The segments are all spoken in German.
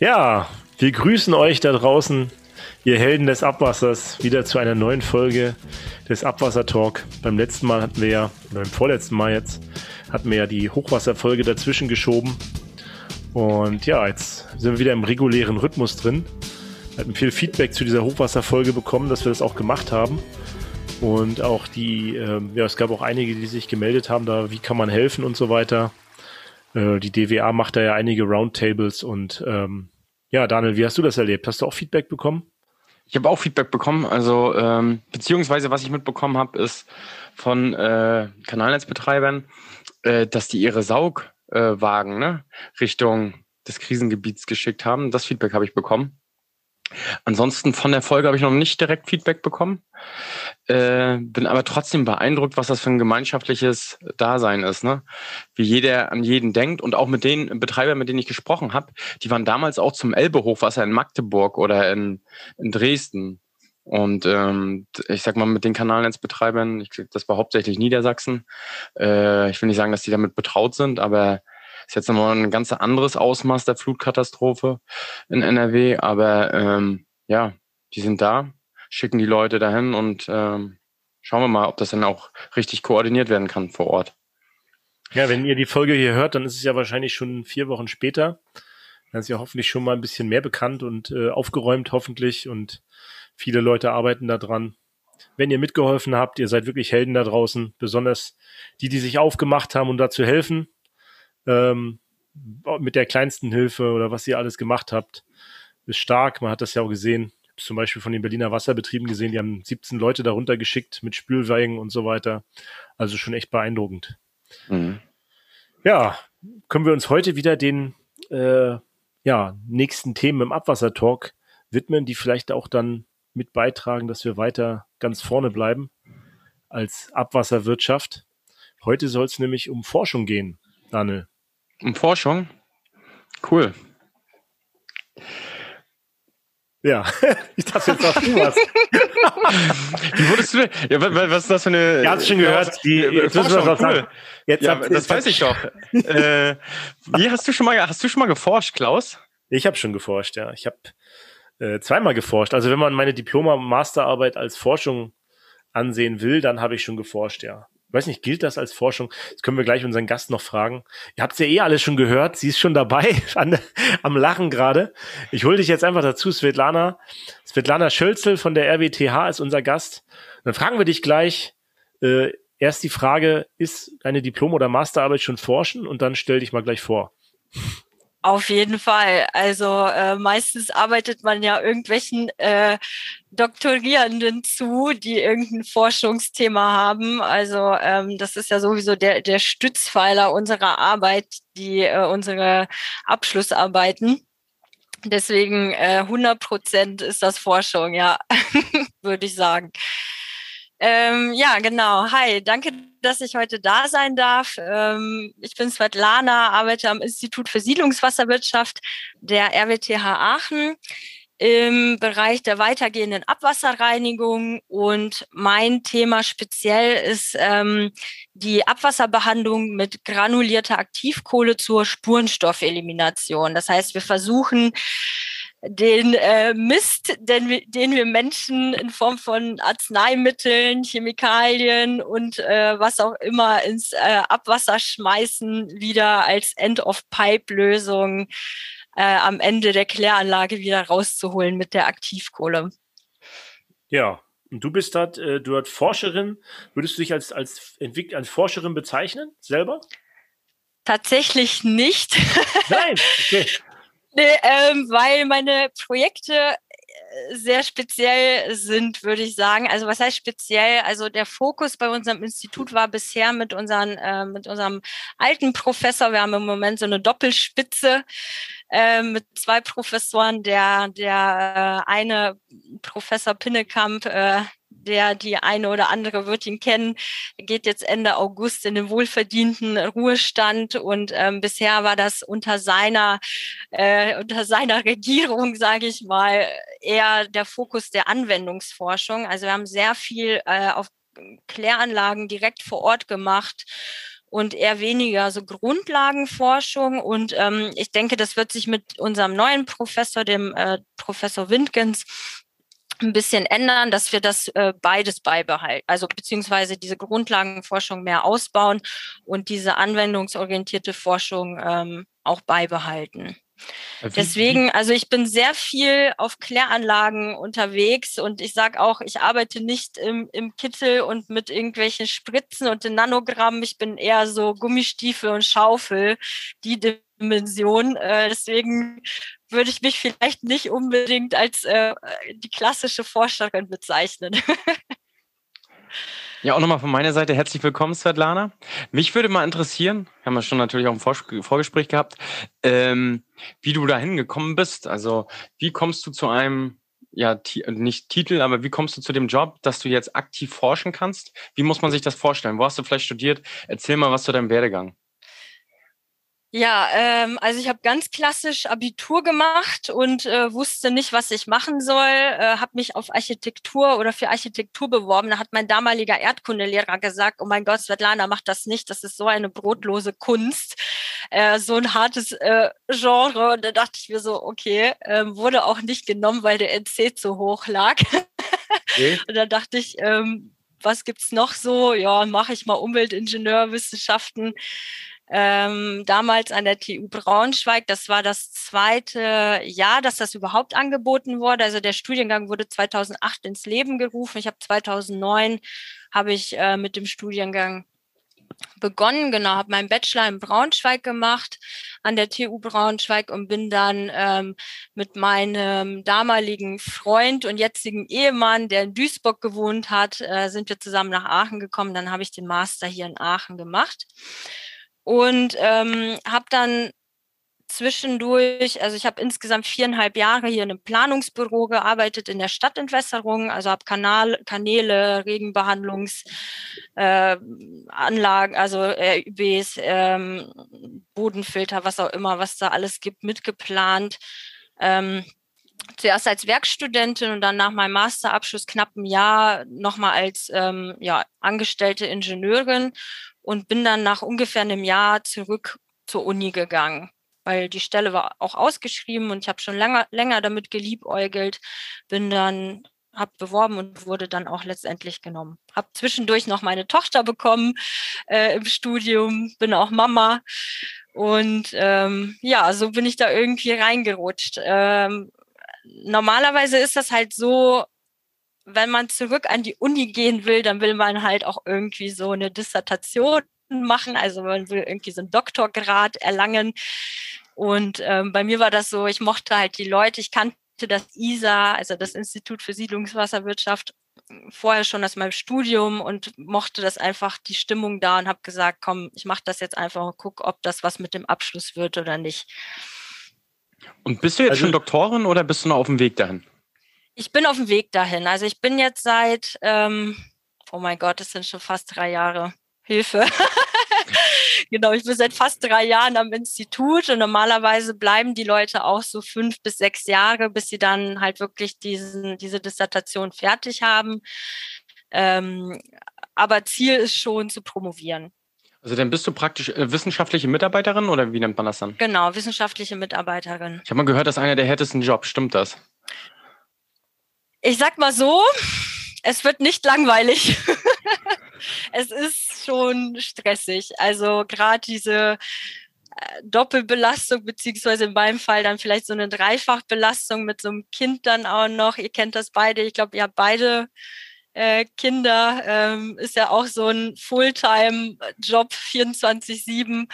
Ja, wir grüßen euch da draußen, ihr Helden des Abwassers, wieder zu einer neuen Folge des Abwasser Talk. Beim letzten Mal hatten wir ja, oder beim vorletzten Mal jetzt, hatten wir ja die Hochwasserfolge dazwischen geschoben. Und ja, jetzt sind wir wieder im regulären Rhythmus drin. Wir hatten viel Feedback zu dieser Hochwasserfolge bekommen, dass wir das auch gemacht haben. Und auch die, äh, ja, es gab auch einige, die sich gemeldet haben, da, wie kann man helfen und so weiter. Äh, die DWA macht da ja einige Roundtables und ähm, ja, Daniel, wie hast du das erlebt? Hast du auch Feedback bekommen? Ich habe auch Feedback bekommen. Also ähm, beziehungsweise was ich mitbekommen habe, ist von äh, Kanalnetzbetreibern, äh, dass die ihre Saugwagen äh, ne, Richtung des Krisengebiets geschickt haben. Das Feedback habe ich bekommen. Ansonsten von der Folge habe ich noch nicht direkt Feedback bekommen, äh, bin aber trotzdem beeindruckt, was das für ein gemeinschaftliches Dasein ist, ne? Wie jeder an jeden denkt und auch mit den Betreibern, mit denen ich gesprochen habe, die waren damals auch zum Elbe-Hochwasser in Magdeburg oder in, in Dresden. Und ähm, ich sag mal, mit den Kanalnetzbetreibern, ich, das war hauptsächlich Niedersachsen. Äh, ich will nicht sagen, dass die damit betraut sind, aber ist jetzt nochmal ein ganz anderes Ausmaß der Flutkatastrophe in NRW, aber ähm, ja, die sind da, schicken die Leute dahin und ähm, schauen wir mal, ob das dann auch richtig koordiniert werden kann vor Ort. Ja, wenn ihr die Folge hier hört, dann ist es ja wahrscheinlich schon vier Wochen später. Dann ist ja hoffentlich schon mal ein bisschen mehr bekannt und äh, aufgeräumt, hoffentlich. Und viele Leute arbeiten da dran. Wenn ihr mitgeholfen habt, ihr seid wirklich Helden da draußen, besonders die, die sich aufgemacht haben, um da zu helfen ähm, mit der kleinsten Hilfe oder was ihr alles gemacht habt, ist stark. Man hat das ja auch gesehen. Ich habe zum Beispiel von den Berliner Wasserbetrieben gesehen, die haben 17 Leute darunter geschickt mit Spülweigen und so weiter. Also schon echt beeindruckend. Mhm. Ja, können wir uns heute wieder den äh, ja, nächsten Themen im Abwassertalk widmen, die vielleicht auch dann mit beitragen, dass wir weiter ganz vorne bleiben als Abwasserwirtschaft. Heute soll es nämlich um Forschung gehen, Daniel. Um Forschung? Cool. Ja, ich dachte jetzt auch du was. Wie wurdest du Ja, was ist das für eine. Ihr habt schon gehört, die, äh, Forschung, cool. Jetzt ja, das weiß ich doch. äh, wie hast du schon mal, hast du schon mal geforscht, Klaus? Ich habe schon geforscht, ja. Ich habe äh, zweimal geforscht. Also wenn man meine Diploma-Masterarbeit als Forschung ansehen will, dann habe ich schon geforscht, ja weiß nicht, gilt das als Forschung? Das können wir gleich unseren Gast noch fragen. Ihr habt ja eh alles schon gehört. Sie ist schon dabei, an, am Lachen gerade. Ich hole dich jetzt einfach dazu, Svetlana. Svetlana Schölzel von der RWTH ist unser Gast. dann fragen wir dich gleich, äh, erst die Frage, ist deine Diplom- oder Masterarbeit schon Forschen? Und dann stell dich mal gleich vor. Auf jeden Fall. Also äh, meistens arbeitet man ja irgendwelchen äh, Doktorierenden zu, die irgendein Forschungsthema haben. Also ähm, das ist ja sowieso der, der Stützpfeiler unserer Arbeit, die äh, unsere Abschlussarbeiten. Deswegen äh, 100 Prozent ist das Forschung, ja, würde ich sagen. Ähm, ja, genau. Hi, danke, dass ich heute da sein darf. Ähm, ich bin Svetlana, arbeite am Institut für Siedlungswasserwirtschaft der RWTH Aachen im Bereich der weitergehenden Abwasserreinigung und mein Thema speziell ist ähm, die Abwasserbehandlung mit granulierter Aktivkohle zur Spurenstoffelimination. Das heißt, wir versuchen den äh, Mist, den, den wir Menschen in Form von Arzneimitteln, Chemikalien und äh, was auch immer ins äh, Abwasser schmeißen, wieder als End-of-Pipe-Lösung äh, am Ende der Kläranlage wieder rauszuholen mit der Aktivkohle. Ja, und du bist dort, äh, du hast Forscherin. Würdest du dich als, als, Entwick als Forscherin bezeichnen, selber? Tatsächlich nicht. Nein, okay. Nee, ähm, weil meine Projekte äh, sehr speziell sind, würde ich sagen. Also was heißt speziell? Also der Fokus bei unserem Institut war bisher mit, unseren, äh, mit unserem alten Professor, wir haben im Moment so eine Doppelspitze äh, mit zwei Professoren, der, der äh, eine Professor Pinnekamp, äh, der die eine oder andere wird ihn kennen, geht jetzt Ende August in den wohlverdienten Ruhestand und ähm, bisher war das unter seiner äh, unter seiner Regierung, sage ich mal, eher der Fokus der Anwendungsforschung. Also wir haben sehr viel äh, auf Kläranlagen direkt vor Ort gemacht und eher weniger so Grundlagenforschung. Und ähm, ich denke, das wird sich mit unserem neuen Professor, dem äh, Professor Windgens, ein bisschen ändern, dass wir das äh, beides beibehalten, also beziehungsweise diese Grundlagenforschung mehr ausbauen und diese anwendungsorientierte Forschung ähm, auch beibehalten. Wie, Deswegen, also ich bin sehr viel auf Kläranlagen unterwegs und ich sage auch, ich arbeite nicht im, im Kittel und mit irgendwelchen Spritzen und den Nanogrammen. Ich bin eher so Gummistiefel und Schaufel, die Dimension. Äh, deswegen würde ich mich vielleicht nicht unbedingt als äh, die klassische Forscherin bezeichnen. Ja, auch nochmal von meiner Seite herzlich willkommen, Svetlana. Mich würde mal interessieren, haben wir schon natürlich auch im Vorgespräch gehabt, ähm, wie du dahin gekommen bist. Also wie kommst du zu einem, ja, nicht Titel, aber wie kommst du zu dem Job, dass du jetzt aktiv forschen kannst? Wie muss man sich das vorstellen? Wo hast du vielleicht studiert? Erzähl mal was zu deinem Werdegang. Ja, ähm, also ich habe ganz klassisch Abitur gemacht und äh, wusste nicht, was ich machen soll. Äh, habe mich auf Architektur oder für Architektur beworben. Da hat mein damaliger Erdkundelehrer gesagt: "Oh mein Gott, Svetlana, mach das nicht. Das ist so eine brotlose Kunst, äh, so ein hartes äh, Genre." Und da dachte ich mir so: Okay, äh, wurde auch nicht genommen, weil der NC zu hoch lag. Okay. und da dachte ich. Ähm, was gibt's noch so? Ja, mache ich mal Umweltingenieurwissenschaften ähm, damals an der TU Braunschweig. Das war das zweite Jahr, dass das überhaupt angeboten wurde. Also der Studiengang wurde 2008 ins Leben gerufen. Ich habe 2009 habe ich äh, mit dem Studiengang begonnen, genau, habe meinen Bachelor in Braunschweig gemacht an der TU Braunschweig und bin dann ähm, mit meinem damaligen Freund und jetzigen Ehemann, der in Duisburg gewohnt hat, äh, sind wir zusammen nach Aachen gekommen. Dann habe ich den Master hier in Aachen gemacht und ähm, habe dann zwischendurch, also ich habe insgesamt viereinhalb Jahre hier in einem Planungsbüro gearbeitet in der Stadtentwässerung, also habe Kanal, Kanäle, Regenbehandlungsanlagen, äh, also RÜBs, ähm, Bodenfilter, was auch immer, was da alles gibt, mitgeplant. Ähm, zuerst als Werkstudentin und dann nach meinem Masterabschluss knapp ein Jahr nochmal als ähm, ja, angestellte Ingenieurin und bin dann nach ungefähr einem Jahr zurück zur Uni gegangen, weil die Stelle war auch ausgeschrieben und ich habe schon länger, länger damit geliebäugelt, bin dann habe beworben und wurde dann auch letztendlich genommen. Habe zwischendurch noch meine Tochter bekommen äh, im Studium, bin auch Mama und ähm, ja, so bin ich da irgendwie reingerutscht. Ähm, normalerweise ist das halt so, wenn man zurück an die Uni gehen will, dann will man halt auch irgendwie so eine Dissertation machen. Also man will irgendwie so einen Doktorgrad erlangen. Und ähm, bei mir war das so, ich mochte halt die Leute, ich kannte das ISA, also das Institut für Siedlungswasserwirtschaft, vorher schon aus meinem Studium und mochte das einfach die Stimmung da und habe gesagt, komm, ich mache das jetzt einfach und guck, ob das was mit dem Abschluss wird oder nicht. Und bist du jetzt also, schon Doktorin oder bist du noch auf dem Weg dahin? Ich bin auf dem Weg dahin. Also ich bin jetzt seit, ähm, oh mein Gott, es sind schon fast drei Jahre. Hilfe. genau, ich bin seit fast drei Jahren am Institut und normalerweise bleiben die Leute auch so fünf bis sechs Jahre, bis sie dann halt wirklich diesen, diese Dissertation fertig haben. Ähm, aber Ziel ist schon zu promovieren. Also dann bist du praktisch äh, wissenschaftliche Mitarbeiterin oder wie nennt man das dann? Genau, wissenschaftliche Mitarbeiterin. Ich habe mal gehört, das ist einer der härtesten Jobs. Stimmt das? Ich sag mal so, es wird nicht langweilig. es ist schon stressig. Also gerade diese äh, Doppelbelastung, beziehungsweise in meinem Fall dann vielleicht so eine Dreifachbelastung mit so einem Kind dann auch noch. Ihr kennt das beide. Ich glaube, ihr habt beide äh, Kinder. Ähm, ist ja auch so ein Fulltime-Job 24-7.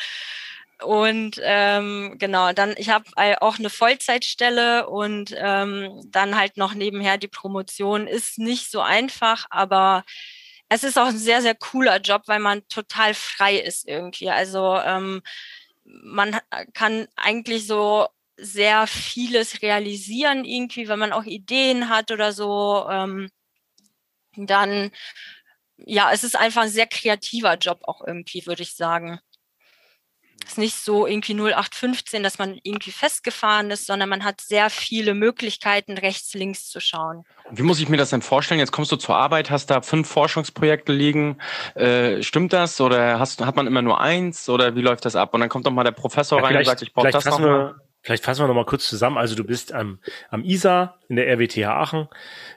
Und ähm, genau, dann ich habe auch eine Vollzeitstelle und ähm, dann halt noch nebenher die Promotion ist nicht so einfach, aber es ist auch ein sehr, sehr cooler Job, weil man total frei ist irgendwie. Also ähm, man kann eigentlich so sehr vieles realisieren irgendwie, wenn man auch Ideen hat oder so. Ähm, dann, ja, es ist einfach ein sehr kreativer Job auch irgendwie, würde ich sagen. Ist nicht so irgendwie 0815, dass man irgendwie festgefahren ist, sondern man hat sehr viele Möglichkeiten, rechts, links zu schauen. Wie muss ich mir das denn vorstellen? Jetzt kommst du zur Arbeit, hast da fünf Forschungsprojekte liegen. Äh, stimmt das? Oder hast, hat man immer nur eins? Oder wie läuft das ab? Und dann kommt doch mal der Professor ja, rein und sagt, ich brauche das noch mal. Vielleicht fassen wir noch mal kurz zusammen. Also du bist am, am ISA in der RWTH Aachen.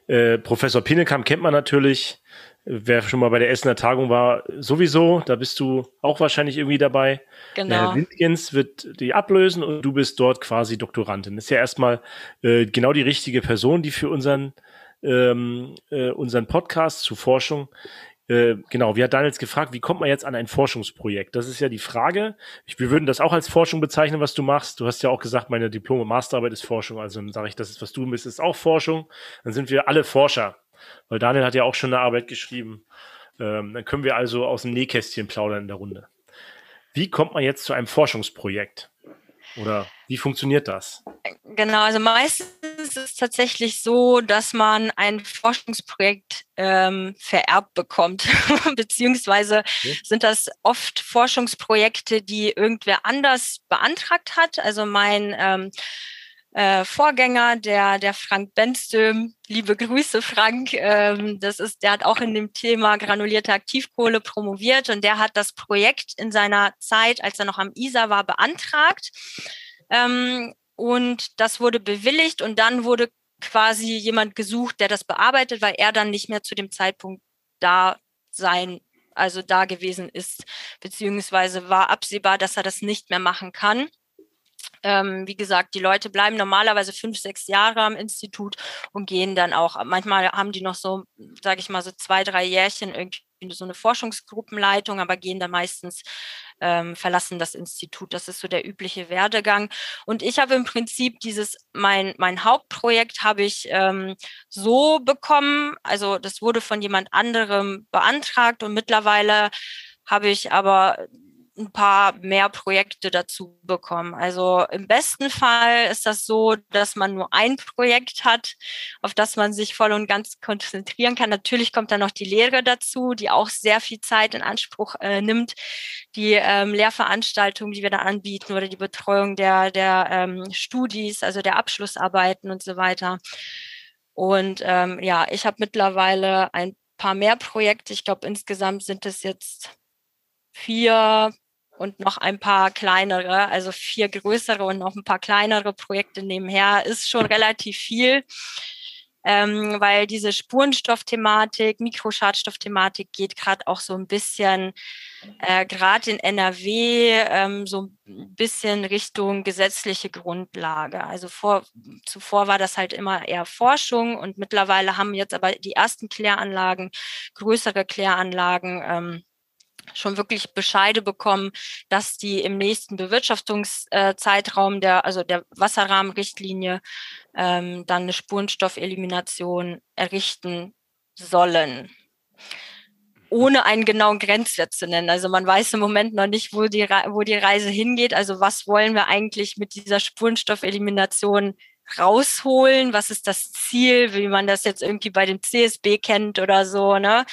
Äh, Professor Pinnekamp kennt man natürlich. Wer schon mal bei der Essener Tagung war, sowieso. Da bist du auch wahrscheinlich irgendwie dabei. Genau. Herr Windgens wird die ablösen und du bist dort quasi Doktorandin. Das ist ja erstmal äh, genau die richtige Person, die für unseren ähm, äh, unseren Podcast zu Forschung äh, genau, wie hat Daniel jetzt gefragt, wie kommt man jetzt an ein Forschungsprojekt? Das ist ja die Frage. Ich, wir würden das auch als Forschung bezeichnen, was du machst. Du hast ja auch gesagt, meine Diplom- und Masterarbeit ist Forschung. Also dann sage ich, das ist, was du bist, ist auch Forschung. Dann sind wir alle Forscher. Weil Daniel hat ja auch schon eine Arbeit geschrieben. Ähm, dann können wir also aus dem Nähkästchen plaudern in der Runde. Wie kommt man jetzt zu einem Forschungsprojekt? Oder wie funktioniert das? Genau, also meistens ist es tatsächlich so, dass man ein Forschungsprojekt ähm, vererbt bekommt, beziehungsweise okay. sind das oft Forschungsprojekte, die irgendwer anders beantragt hat. Also mein ähm, äh, Vorgänger, der, der Frank Benstüm, liebe Grüße Frank, ähm, das ist, der hat auch in dem Thema granulierte Aktivkohle promoviert und der hat das Projekt in seiner Zeit, als er noch am ISA war, beantragt. Ähm, und das wurde bewilligt und dann wurde quasi jemand gesucht, der das bearbeitet, weil er dann nicht mehr zu dem Zeitpunkt da sein, also da gewesen ist, beziehungsweise war absehbar, dass er das nicht mehr machen kann. Ähm, wie gesagt, die Leute bleiben normalerweise fünf, sechs Jahre am Institut und gehen dann auch. Manchmal haben die noch so, sage ich mal, so zwei, drei Jährchen irgendwie so eine Forschungsgruppenleitung, aber gehen dann meistens ähm, verlassen das Institut. Das ist so der übliche Werdegang. Und ich habe im Prinzip dieses, mein, mein Hauptprojekt habe ich ähm, so bekommen, also das wurde von jemand anderem beantragt und mittlerweile habe ich aber ein paar mehr Projekte dazu bekommen. Also im besten Fall ist das so, dass man nur ein Projekt hat, auf das man sich voll und ganz konzentrieren kann. Natürlich kommt dann noch die Lehre dazu, die auch sehr viel Zeit in Anspruch äh, nimmt. Die ähm, Lehrveranstaltungen, die wir da anbieten oder die Betreuung der, der ähm, Studis, also der Abschlussarbeiten und so weiter. Und ähm, ja, ich habe mittlerweile ein paar mehr Projekte. Ich glaube, insgesamt sind es jetzt vier und noch ein paar kleinere, also vier größere und noch ein paar kleinere Projekte nebenher, ist schon relativ viel. Ähm, weil diese Spurenstoffthematik, Mikroschadstoffthematik geht gerade auch so ein bisschen, äh, gerade in NRW, ähm, so ein bisschen Richtung gesetzliche Grundlage. Also vor, zuvor war das halt immer eher Forschung und mittlerweile haben jetzt aber die ersten Kläranlagen, größere Kläranlagen, ähm, schon wirklich Bescheide bekommen, dass die im nächsten Bewirtschaftungszeitraum der, also der Wasserrahmenrichtlinie, ähm, dann eine Spurenstoffelimination errichten sollen ohne einen genauen Grenzwert zu nennen. Also man weiß im Moment noch nicht, wo die, wo die Reise hingeht. Also was wollen wir eigentlich mit dieser Spurenstoffelimination rausholen? Was ist das Ziel, wie man das jetzt irgendwie bei dem CSB kennt oder so? Ne?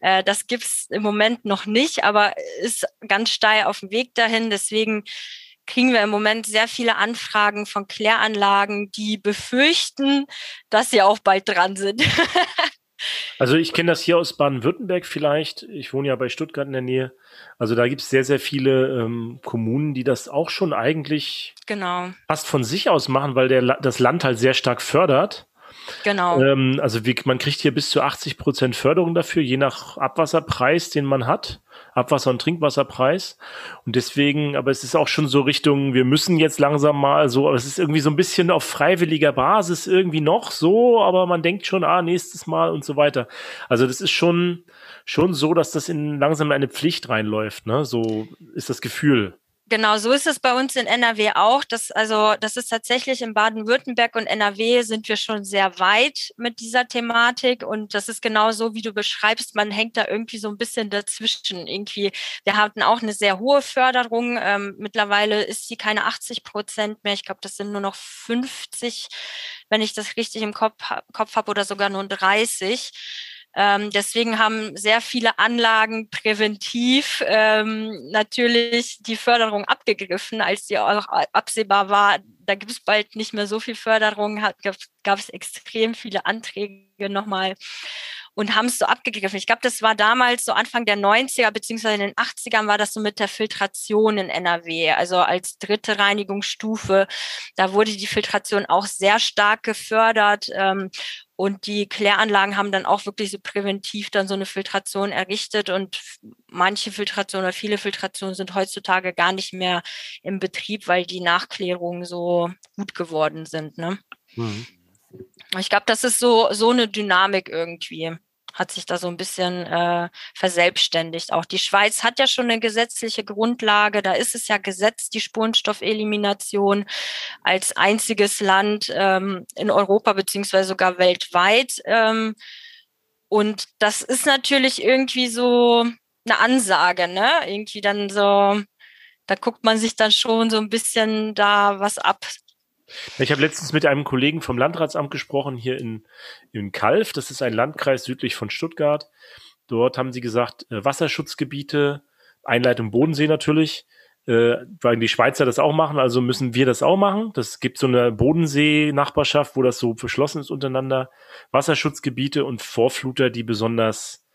Äh, das gibt's im Moment noch nicht, aber ist ganz steil auf dem Weg dahin. Deswegen kriegen wir im Moment sehr viele Anfragen von Kläranlagen, die befürchten, dass sie auch bald dran sind. Also ich kenne das hier aus Baden-Württemberg vielleicht. Ich wohne ja bei Stuttgart in der Nähe. Also da gibt es sehr, sehr viele ähm, Kommunen, die das auch schon eigentlich genau. fast von sich aus machen, weil der, das Land halt sehr stark fördert. Genau. Ähm, also wie, man kriegt hier bis zu 80 Prozent Förderung dafür, je nach Abwasserpreis, den man hat. Abwasser- und Trinkwasserpreis. Und deswegen, aber es ist auch schon so Richtung, wir müssen jetzt langsam mal so, aber es ist irgendwie so ein bisschen auf freiwilliger Basis irgendwie noch so, aber man denkt schon, ah, nächstes Mal und so weiter. Also das ist schon, schon so, dass das in langsam eine Pflicht reinläuft, ne? So ist das Gefühl. Genau, so ist es bei uns in NRW auch. Das, also, das ist tatsächlich in Baden-Württemberg und NRW sind wir schon sehr weit mit dieser Thematik. Und das ist genau so, wie du beschreibst. Man hängt da irgendwie so ein bisschen dazwischen. Irgendwie, wir hatten auch eine sehr hohe Förderung. Ähm, mittlerweile ist sie keine 80 Prozent mehr. Ich glaube, das sind nur noch 50, wenn ich das richtig im Kopf, Kopf habe, oder sogar nur 30. Ähm, deswegen haben sehr viele Anlagen präventiv ähm, natürlich die Förderung abgegriffen, als die auch absehbar war, da gibt es bald nicht mehr so viel Förderung, gab es extrem viele Anträge nochmal und haben es so abgegriffen. Ich glaube, das war damals so Anfang der 90er beziehungsweise in den 80ern war das so mit der Filtration in NRW, also als dritte Reinigungsstufe. Da wurde die Filtration auch sehr stark gefördert. Ähm, und die Kläranlagen haben dann auch wirklich so präventiv dann so eine Filtration errichtet und manche Filtrationen oder viele Filtrationen sind heutzutage gar nicht mehr im Betrieb, weil die Nachklärungen so gut geworden sind. Ne? Mhm. Ich glaube, das ist so, so eine Dynamik irgendwie hat sich da so ein bisschen äh, verselbstständigt. Auch die Schweiz hat ja schon eine gesetzliche Grundlage. Da ist es ja gesetzt, die Spurenstoffelimination als einziges Land ähm, in Europa beziehungsweise sogar weltweit. Ähm, und das ist natürlich irgendwie so eine Ansage, ne? Irgendwie dann so, da guckt man sich dann schon so ein bisschen da was ab ich habe letztens mit einem Kollegen vom Landratsamt gesprochen, hier in, in Kalf. Das ist ein Landkreis südlich von Stuttgart. Dort haben sie gesagt, äh, Wasserschutzgebiete, Einleitung Bodensee natürlich, äh, weil die Schweizer das auch machen, also müssen wir das auch machen. Das gibt so eine Bodensee-Nachbarschaft, wo das so verschlossen ist untereinander. Wasserschutzgebiete und Vorfluter, die besonders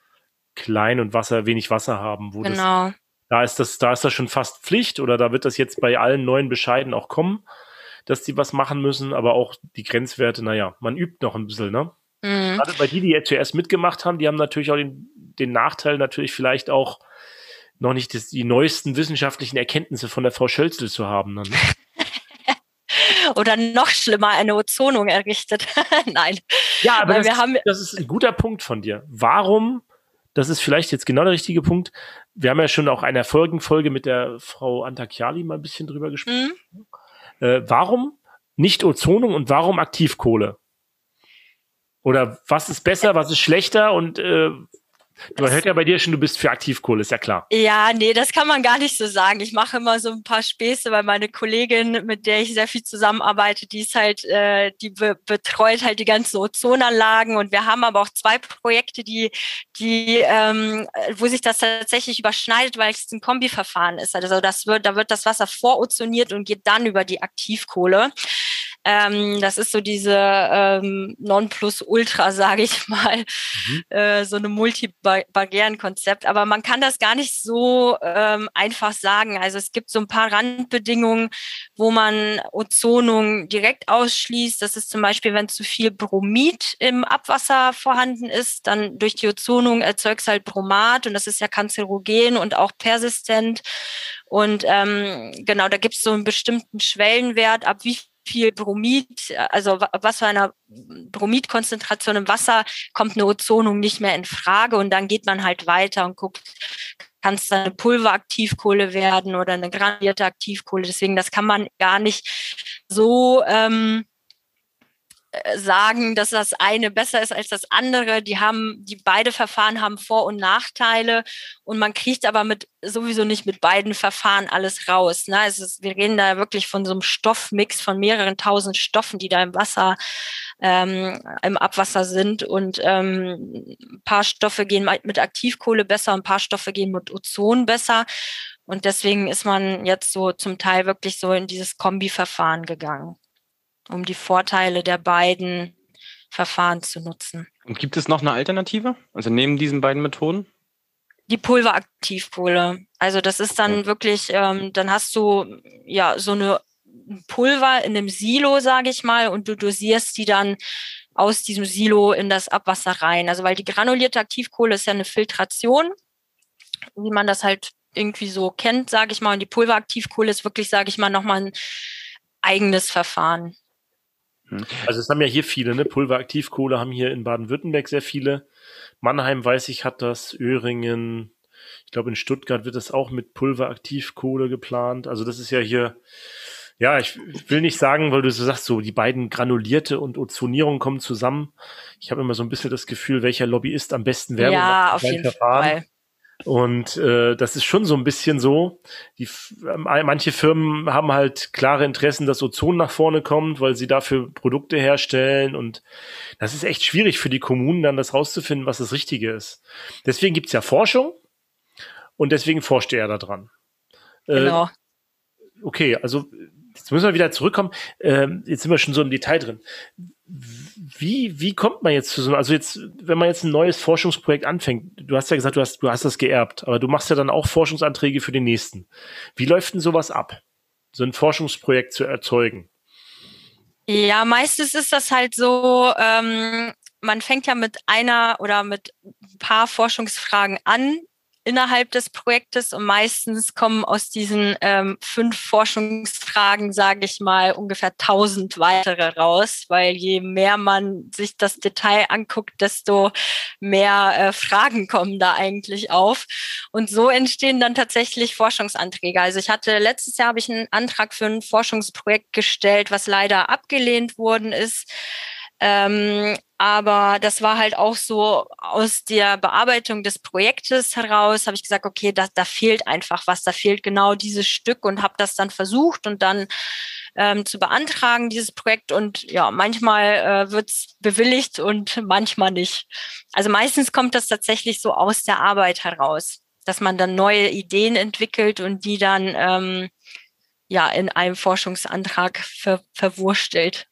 klein und Wasser, wenig Wasser haben. Wo genau. Das, da ist das, da ist das schon fast Pflicht oder da wird das jetzt bei allen neuen Bescheiden auch kommen dass die was machen müssen, aber auch die Grenzwerte, naja, man übt noch ein bisschen, ne? Mhm. Gerade bei die, die jetzt zuerst mitgemacht haben, die haben natürlich auch den, den Nachteil, natürlich vielleicht auch noch nicht das, die neuesten wissenschaftlichen Erkenntnisse von der Frau Schölzel zu haben. Ne? Oder noch schlimmer, eine Ozonung errichtet. Nein. Ja, aber das, wir haben das ist ein guter Punkt von dir. Warum, das ist vielleicht jetzt genau der richtige Punkt, wir haben ja schon auch eine Folgenfolge mit der Frau Antakiali mal ein bisschen drüber gesprochen. Mhm. Äh, warum nicht Ozonung und warum Aktivkohle? Oder was ist besser, was ist schlechter und äh, man hört ja bei dir schon, du bist für Aktivkohle, ist ja klar. Ja, nee, das kann man gar nicht so sagen. Ich mache immer so ein paar Späße, weil meine Kollegin, mit der ich sehr viel zusammenarbeite, die ist halt, äh, die be betreut halt die ganzen Ozonanlagen und wir haben aber auch zwei Projekte, die, die, ähm, wo sich das tatsächlich überschneidet, weil es ein Kombiverfahren ist. Also das wird, da wird das Wasser vorozoniert und geht dann über die Aktivkohle. Ähm, das ist so diese ähm, Nonplusultra, sage ich mal, mhm. äh, so eine Multibarrierenkonzept. Aber man kann das gar nicht so ähm, einfach sagen. Also es gibt so ein paar Randbedingungen, wo man Ozonung direkt ausschließt. Das ist zum Beispiel, wenn zu viel Bromid im Abwasser vorhanden ist, dann durch die Ozonung erzeugt es halt Bromat und das ist ja kanzerogen und auch persistent. Und ähm, genau, da gibt es so einen bestimmten Schwellenwert, ab wie viel Bromid, also was für eine Bromidkonzentration im Wasser kommt eine Ozonung nicht mehr in Frage und dann geht man halt weiter und guckt, kann es eine Pulveraktivkohle werden oder eine granulierte Aktivkohle. Deswegen, das kann man gar nicht so ähm, äh, sagen, dass das eine besser ist als das andere. Die haben, die beide Verfahren haben Vor- und Nachteile und man kriegt aber mit sowieso nicht mit beiden Verfahren alles raus. Ne? Es ist, wir reden da wirklich von so einem Stoffmix von mehreren tausend Stoffen, die da im Wasser, ähm, im Abwasser sind und ähm, ein paar Stoffe gehen mit Aktivkohle besser, ein paar Stoffe gehen mit Ozon besser. Und deswegen ist man jetzt so zum Teil wirklich so in dieses Kombi-Verfahren gegangen um die Vorteile der beiden Verfahren zu nutzen. Und gibt es noch eine Alternative? Also neben diesen beiden Methoden? Die Pulveraktivkohle. Also das ist dann ja. wirklich, ähm, dann hast du ja so eine Pulver in einem Silo, sage ich mal, und du dosierst die dann aus diesem Silo in das Abwasser rein. Also weil die granulierte Aktivkohle ist ja eine Filtration, wie man das halt irgendwie so kennt, sage ich mal. Und die Pulveraktivkohle ist wirklich, sage ich mal, nochmal ein eigenes Verfahren. Hm. Also es haben ja hier viele, ne? Pulveraktivkohle haben hier in Baden-Württemberg sehr viele. Mannheim, weiß ich, hat das, Öhringen, ich glaube in Stuttgart wird das auch mit Pulveraktivkohle geplant. Also das ist ja hier, ja, ich will nicht sagen, weil du so sagst, so die beiden Granulierte und Ozonierung kommen zusammen. Ich habe immer so ein bisschen das Gefühl, welcher Lobbyist am besten Werbung ja, macht. Auf jeden Verfahren. Fall. Und äh, das ist schon so ein bisschen so. Die, äh, manche Firmen haben halt klare Interessen, dass Ozon nach vorne kommt, weil sie dafür Produkte herstellen. Und das ist echt schwierig für die Kommunen, dann das rauszufinden, was das Richtige ist. Deswegen gibt's ja Forschung und deswegen forscht er da dran. Äh, genau. Äh, okay, also jetzt müssen wir wieder zurückkommen. Ähm, jetzt sind wir schon so im Detail drin. Wie, wie kommt man jetzt zu so, also jetzt, wenn man jetzt ein neues Forschungsprojekt anfängt, du hast ja gesagt, du hast, du hast das geerbt, aber du machst ja dann auch Forschungsanträge für den nächsten. Wie läuft denn sowas ab, so ein Forschungsprojekt zu erzeugen? Ja, meistens ist das halt so, ähm, man fängt ja mit einer oder mit ein paar Forschungsfragen an, innerhalb des Projektes und meistens kommen aus diesen ähm, fünf Forschungsfragen, sage ich mal, ungefähr tausend weitere raus, weil je mehr man sich das Detail anguckt, desto mehr äh, Fragen kommen da eigentlich auf. Und so entstehen dann tatsächlich Forschungsanträge. Also ich hatte letztes Jahr habe ich einen Antrag für ein Forschungsprojekt gestellt, was leider abgelehnt worden ist. Ähm, aber das war halt auch so aus der Bearbeitung des Projektes heraus, habe ich gesagt, okay, da, da fehlt einfach was, da fehlt genau dieses Stück und habe das dann versucht und dann ähm, zu beantragen, dieses Projekt. Und ja, manchmal äh, wird es bewilligt und manchmal nicht. Also meistens kommt das tatsächlich so aus der Arbeit heraus, dass man dann neue Ideen entwickelt und die dann ähm, ja in einem Forschungsantrag ver verwurstelt.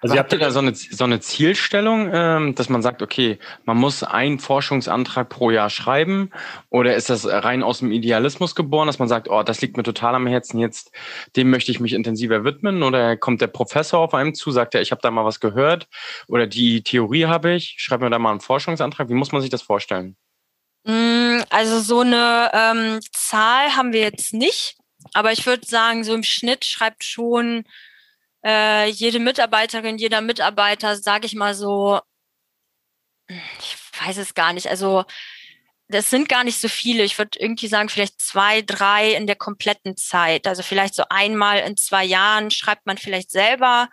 Also ihr habt ihr da so eine, so eine Zielstellung, ähm, dass man sagt, okay, man muss einen Forschungsantrag pro Jahr schreiben? Oder ist das rein aus dem Idealismus geboren, dass man sagt, oh, das liegt mir total am Herzen, jetzt dem möchte ich mich intensiver widmen? Oder kommt der Professor auf einem zu, sagt er, ich habe da mal was gehört oder die Theorie habe ich, schreib mir da mal einen Forschungsantrag. Wie muss man sich das vorstellen? Mm, also so eine ähm, Zahl haben wir jetzt nicht. Aber ich würde sagen, so im Schnitt schreibt schon äh, jede Mitarbeiterin, jeder Mitarbeiter, sage ich mal so, ich weiß es gar nicht, also das sind gar nicht so viele. Ich würde irgendwie sagen, vielleicht zwei, drei in der kompletten Zeit. Also vielleicht so einmal in zwei Jahren schreibt man vielleicht selber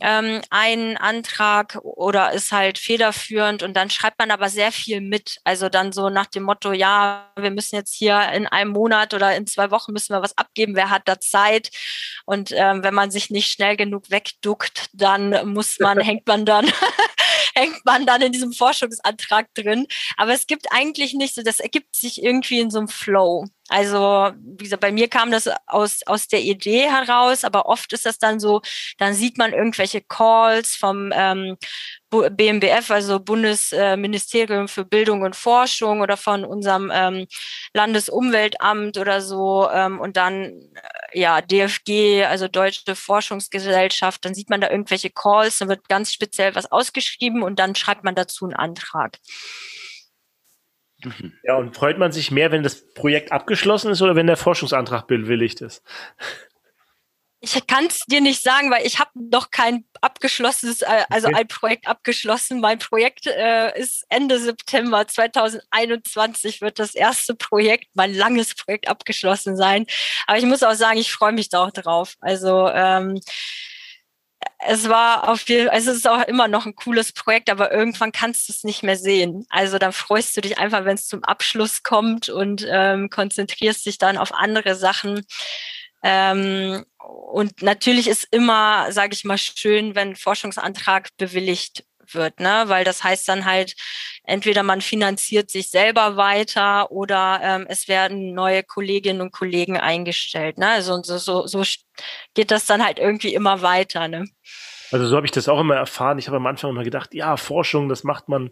ähm, einen Antrag oder ist halt federführend und dann schreibt man aber sehr viel mit. Also dann so nach dem Motto, ja, wir müssen jetzt hier in einem Monat oder in zwei Wochen müssen wir was abgeben. Wer hat da Zeit? Und ähm, wenn man sich nicht schnell genug wegduckt, dann muss man, hängt man dann hängt man dann in diesem Forschungsantrag drin. Aber es gibt eigentlich nicht so, das ergibt sich irgendwie in so einem Flow. Also, wie gesagt, bei mir kam das aus, aus der Idee heraus, aber oft ist das dann so, dann sieht man irgendwelche Calls vom ähm, BMBF, also Bundesministerium für Bildung und Forschung oder von unserem ähm, Landesumweltamt oder so ähm, und dann äh, ja DFG, also Deutsche Forschungsgesellschaft, dann sieht man da irgendwelche Calls, dann wird ganz speziell was ausgeschrieben und dann schreibt man dazu einen Antrag. Mhm. Ja, und freut man sich mehr, wenn das Projekt abgeschlossen ist oder wenn der Forschungsantrag bewilligt ist? Ich kann es dir nicht sagen, weil ich habe noch kein abgeschlossenes, äh, also ein Projekt abgeschlossen. Mein Projekt äh, ist Ende September 2021 wird das erste Projekt, mein langes Projekt abgeschlossen sein. Aber ich muss auch sagen, ich freue mich da auch drauf. Also ähm, es war auf jeden Fall, es ist auch immer noch ein cooles Projekt, aber irgendwann kannst du es nicht mehr sehen. Also dann freust du dich einfach, wenn es zum Abschluss kommt und ähm, konzentrierst dich dann auf andere Sachen. Ähm, und natürlich ist immer, sage ich mal, schön, wenn Forschungsantrag bewilligt wird, ne? Weil das heißt dann halt, entweder man finanziert sich selber weiter oder ähm, es werden neue Kolleginnen und Kollegen eingestellt. Ne? Also so, so, so geht das dann halt irgendwie immer weiter. Ne? Also so habe ich das auch immer erfahren. Ich habe am Anfang immer gedacht, ja, Forschung, das macht man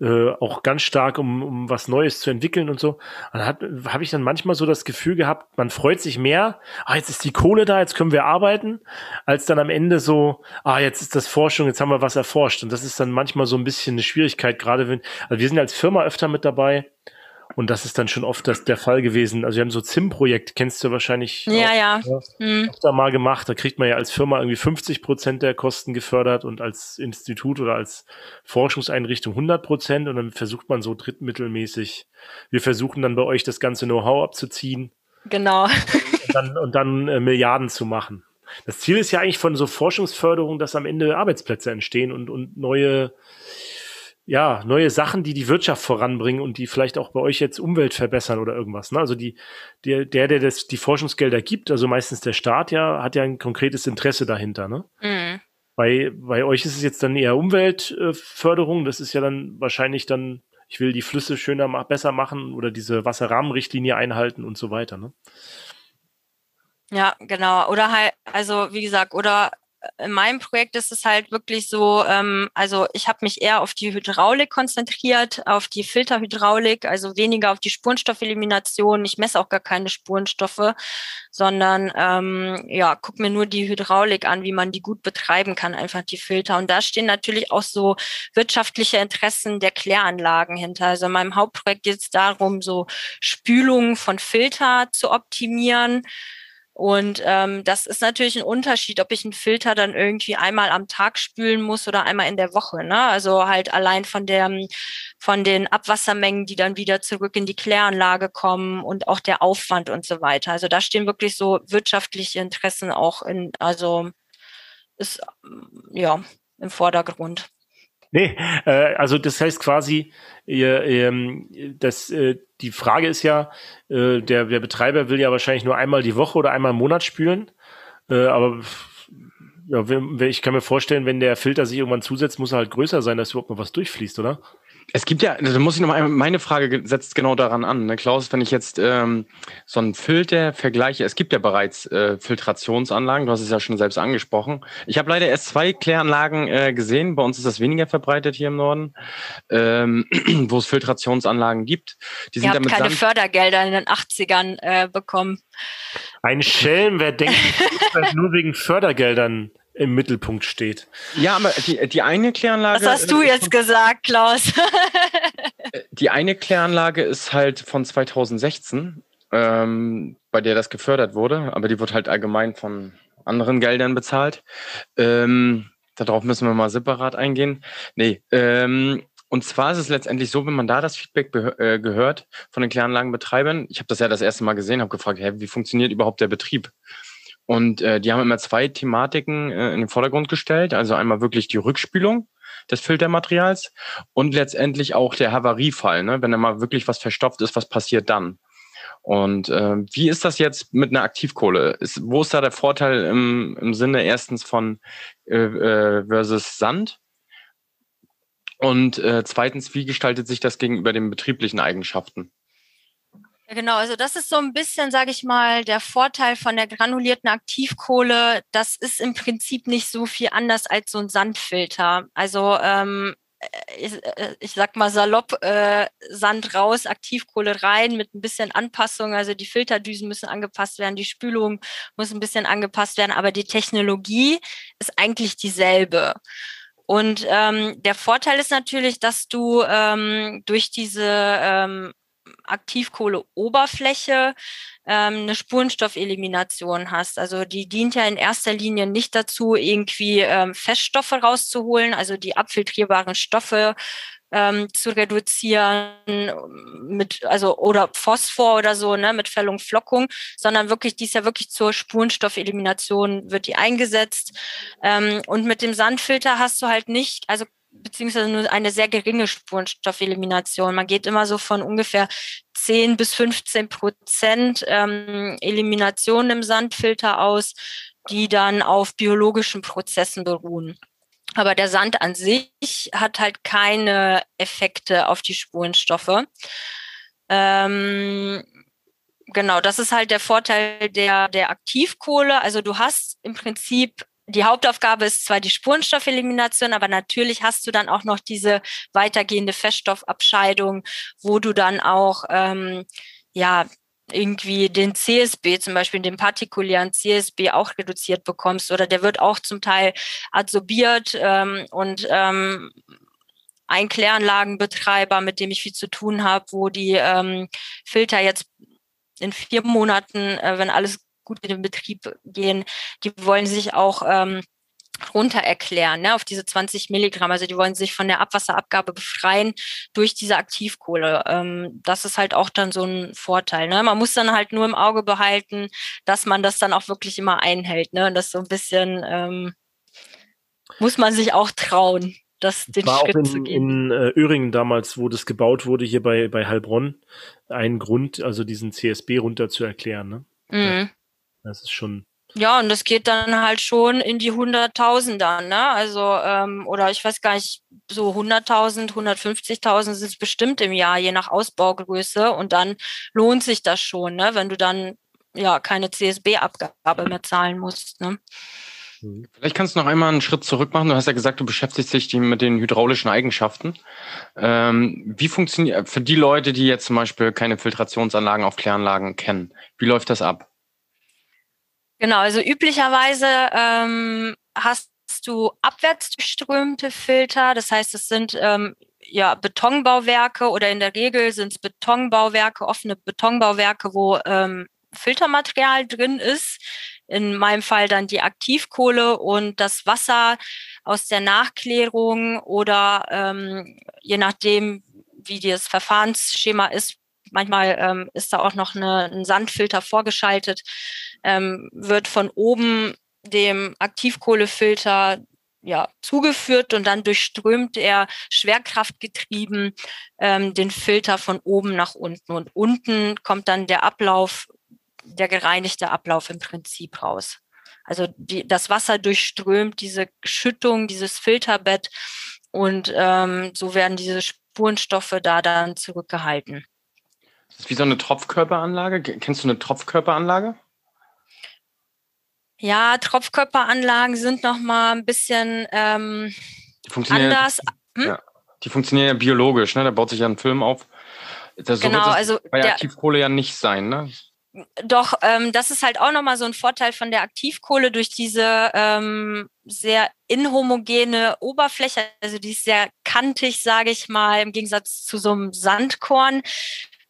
äh, auch ganz stark, um, um was Neues zu entwickeln und so. Und dann habe ich dann manchmal so das Gefühl gehabt, man freut sich mehr, ah, jetzt ist die Kohle da, jetzt können wir arbeiten, als dann am Ende so, ah, jetzt ist das Forschung, jetzt haben wir was erforscht. Und das ist dann manchmal so ein bisschen eine Schwierigkeit, gerade wenn, also wir sind als Firma öfter mit dabei, und das ist dann schon oft das, der Fall gewesen. Also wir haben so ZIM-Projekt, kennst du wahrscheinlich. Ja, auch, ja. Hm. da mal gemacht. Da kriegt man ja als Firma irgendwie 50 Prozent der Kosten gefördert und als Institut oder als Forschungseinrichtung 100 Prozent. Und dann versucht man so drittmittelmäßig. Wir versuchen dann bei euch das ganze Know-how abzuziehen. Genau. Und dann, und dann äh, Milliarden zu machen. Das Ziel ist ja eigentlich von so Forschungsförderung, dass am Ende Arbeitsplätze entstehen und, und neue ja, neue Sachen, die die Wirtschaft voranbringen und die vielleicht auch bei euch jetzt Umwelt verbessern oder irgendwas. Ne? Also die, der, der, der das, die Forschungsgelder gibt, also meistens der Staat ja, hat ja ein konkretes Interesse dahinter. Ne? Mhm. Bei, bei euch ist es jetzt dann eher Umweltförderung. Das ist ja dann wahrscheinlich dann, ich will die Flüsse schöner, besser machen oder diese Wasserrahmenrichtlinie einhalten und so weiter. Ne? Ja, genau. Oder halt, also wie gesagt, oder in meinem Projekt ist es halt wirklich so, ähm, also ich habe mich eher auf die Hydraulik konzentriert, auf die Filterhydraulik, also weniger auf die Spurenstoffelimination. Ich messe auch gar keine Spurenstoffe, sondern ähm, ja, guck mir nur die Hydraulik an, wie man die gut betreiben kann, einfach die Filter. Und da stehen natürlich auch so wirtschaftliche Interessen der Kläranlagen hinter. Also in meinem Hauptprojekt geht es darum, so Spülungen von Filter zu optimieren. Und ähm, das ist natürlich ein Unterschied, ob ich einen Filter dann irgendwie einmal am Tag spülen muss oder einmal in der Woche. Ne? Also halt allein von der von den Abwassermengen, die dann wieder zurück in die Kläranlage kommen und auch der Aufwand und so weiter. Also da stehen wirklich so wirtschaftliche Interessen auch in, also ist ja im Vordergrund. Nee, äh, also das heißt quasi, ihr, ähm, das, äh, die Frage ist ja, äh, der, der Betreiber will ja wahrscheinlich nur einmal die Woche oder einmal im Monat spülen, äh, aber ja, ich kann mir vorstellen, wenn der Filter sich irgendwann zusetzt, muss er halt größer sein, dass überhaupt noch was durchfließt, oder? Es gibt ja, da muss ich noch mal, meine Frage setzt genau daran an. Ne? Klaus, wenn ich jetzt ähm, so einen Filter vergleiche, es gibt ja bereits äh, Filtrationsanlagen, du hast es ja schon selbst angesprochen. Ich habe leider erst zwei Kläranlagen äh, gesehen, bei uns ist das weniger verbreitet hier im Norden, ähm, wo es Filtrationsanlagen gibt. Die sind Ihr habt keine Sand Fördergelder in den 80ern äh, bekommen. Ein Schelm, wer denkt, nur wegen Fördergeldern im Mittelpunkt steht. Ja, aber die, die eine Kläranlage. Was hast du jetzt gesagt, Klaus? Äh, die eine Kläranlage ist halt von 2016, ähm, bei der das gefördert wurde, aber die wird halt allgemein von anderen Geldern bezahlt. Ähm, darauf müssen wir mal separat eingehen. Nee, ähm, und zwar ist es letztendlich so, wenn man da das Feedback äh, gehört von den Kläranlagenbetreibern, ich habe das ja das erste Mal gesehen, habe gefragt, hey, wie funktioniert überhaupt der Betrieb? Und äh, die haben immer zwei Thematiken äh, in den Vordergrund gestellt. Also einmal wirklich die Rückspülung des Filtermaterials und letztendlich auch der Havariefall. Ne? Wenn da mal wirklich was verstopft ist, was passiert dann? Und äh, wie ist das jetzt mit einer Aktivkohle? Ist, wo ist da der Vorteil im, im Sinne erstens von äh, äh, versus Sand? Und äh, zweitens, wie gestaltet sich das gegenüber den betrieblichen Eigenschaften? Ja, genau, also das ist so ein bisschen, sage ich mal, der Vorteil von der granulierten Aktivkohle. Das ist im Prinzip nicht so viel anders als so ein Sandfilter. Also ähm, ich, äh, ich sag mal salopp, äh, Sand raus, Aktivkohle rein mit ein bisschen Anpassung. Also die Filterdüsen müssen angepasst werden, die Spülung muss ein bisschen angepasst werden, aber die Technologie ist eigentlich dieselbe. Und ähm, der Vorteil ist natürlich, dass du ähm, durch diese ähm, Aktivkohleoberfläche ähm, eine Spurenstoffelimination hast. Also die dient ja in erster Linie nicht dazu, irgendwie ähm, Feststoffe rauszuholen, also die abfiltrierbaren Stoffe ähm, zu reduzieren mit also oder Phosphor oder so ne mit Fällung Flockung, sondern wirklich die ist ja wirklich zur Spurenstoffelimination wird die eingesetzt ähm, und mit dem Sandfilter hast du halt nicht also beziehungsweise nur eine sehr geringe Spurenstoffelimination. Man geht immer so von ungefähr 10 bis 15 Prozent ähm, Elimination im Sandfilter aus, die dann auf biologischen Prozessen beruhen. Aber der Sand an sich hat halt keine Effekte auf die Spurenstoffe. Ähm, genau, das ist halt der Vorteil der, der Aktivkohle. Also du hast im Prinzip die Hauptaufgabe ist zwar die Spurenstoffelimination, aber natürlich hast du dann auch noch diese weitergehende Feststoffabscheidung, wo du dann auch ähm, ja irgendwie den CSB, zum Beispiel den partikulären CSB auch reduziert bekommst oder der wird auch zum Teil adsorbiert ähm, und ähm, ein Kläranlagenbetreiber, mit dem ich viel zu tun habe, wo die ähm, Filter jetzt in vier Monaten, äh, wenn alles gut in den Betrieb gehen, die wollen sich auch ähm, runter erklären, ne, auf diese 20 Milligramm. Also die wollen sich von der Abwasserabgabe befreien durch diese Aktivkohle. Ähm, das ist halt auch dann so ein Vorteil. Ne? Man muss dann halt nur im Auge behalten, dass man das dann auch wirklich immer einhält. Ne? Und das so ein bisschen ähm, muss man sich auch trauen das den War Schritt auch in, zu gehen. in äh, Öhringen damals, wo das gebaut wurde, hier bei, bei Heilbronn, ein Grund, also diesen CSB runter zu erklären. Ne? Mhm. Das ist schon. Ja, und das geht dann halt schon in die Hunderttausender, ne? Also, ähm, oder ich weiß gar nicht, so 100.000, 150.000 sind es bestimmt im Jahr, je nach Ausbaugröße. Und dann lohnt sich das schon, ne? Wenn du dann ja keine CSB-Abgabe mehr zahlen musst, ne? Vielleicht kannst du noch einmal einen Schritt zurück machen. Du hast ja gesagt, du beschäftigst dich mit den hydraulischen Eigenschaften. Ähm, wie funktioniert für die Leute, die jetzt zum Beispiel keine Filtrationsanlagen auf Kläranlagen kennen? Wie läuft das ab? Genau, also üblicherweise ähm, hast du abwärts durchströmte Filter. Das heißt, es sind ähm, ja Betonbauwerke oder in der Regel sind es Betonbauwerke, offene Betonbauwerke, wo ähm, Filtermaterial drin ist. In meinem Fall dann die Aktivkohle und das Wasser aus der Nachklärung oder ähm, je nachdem, wie das Verfahrensschema ist, manchmal ähm, ist da auch noch eine, ein Sandfilter vorgeschaltet, ähm, wird von oben dem Aktivkohlefilter ja, zugeführt und dann durchströmt er schwerkraftgetrieben ähm, den Filter von oben nach unten. Und unten kommt dann der Ablauf, der gereinigte Ablauf im Prinzip raus. Also die, das Wasser durchströmt diese Schüttung, dieses Filterbett und ähm, so werden diese Spurenstoffe da dann zurückgehalten. Das ist wie so eine Tropfkörperanlage. Kennst du eine Tropfkörperanlage? Ja, Tropfkörperanlagen sind noch mal ein bisschen ähm, anders. Hm? Ja, die funktionieren ja biologisch, ne? Da baut sich ja ein Film auf. Das, genau, so also bei der Aktivkohle ja nicht sein, ne? Doch, ähm, das ist halt auch nochmal so ein Vorteil von der Aktivkohle durch diese ähm, sehr inhomogene Oberfläche. Also die ist sehr kantig, sage ich mal, im Gegensatz zu so einem Sandkorn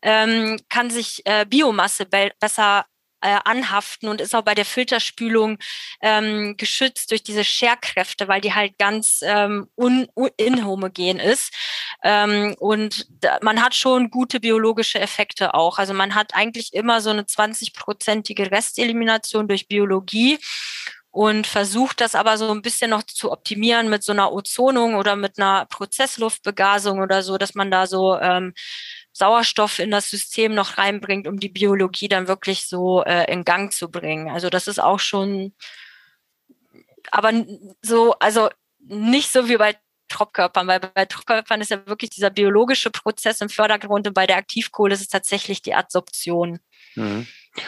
ähm, kann sich äh, Biomasse be besser äh, anhaften und ist auch bei der Filterspülung ähm, geschützt durch diese Scherkräfte, weil die halt ganz ähm, inhomogen ist. Ähm, und man hat schon gute biologische Effekte auch. Also man hat eigentlich immer so eine 20-prozentige Restelimination durch Biologie und versucht das aber so ein bisschen noch zu optimieren mit so einer Ozonung oder mit einer Prozessluftbegasung oder so, dass man da so ähm, Sauerstoff in das System noch reinbringt, um die Biologie dann wirklich so äh, in Gang zu bringen. Also das ist auch schon, aber so, also nicht so wie bei Tropfkörpern, weil bei Tropfkörpern ist ja wirklich dieser biologische Prozess im Vordergrund und bei der Aktivkohle ist es tatsächlich die Adsorption. Mhm.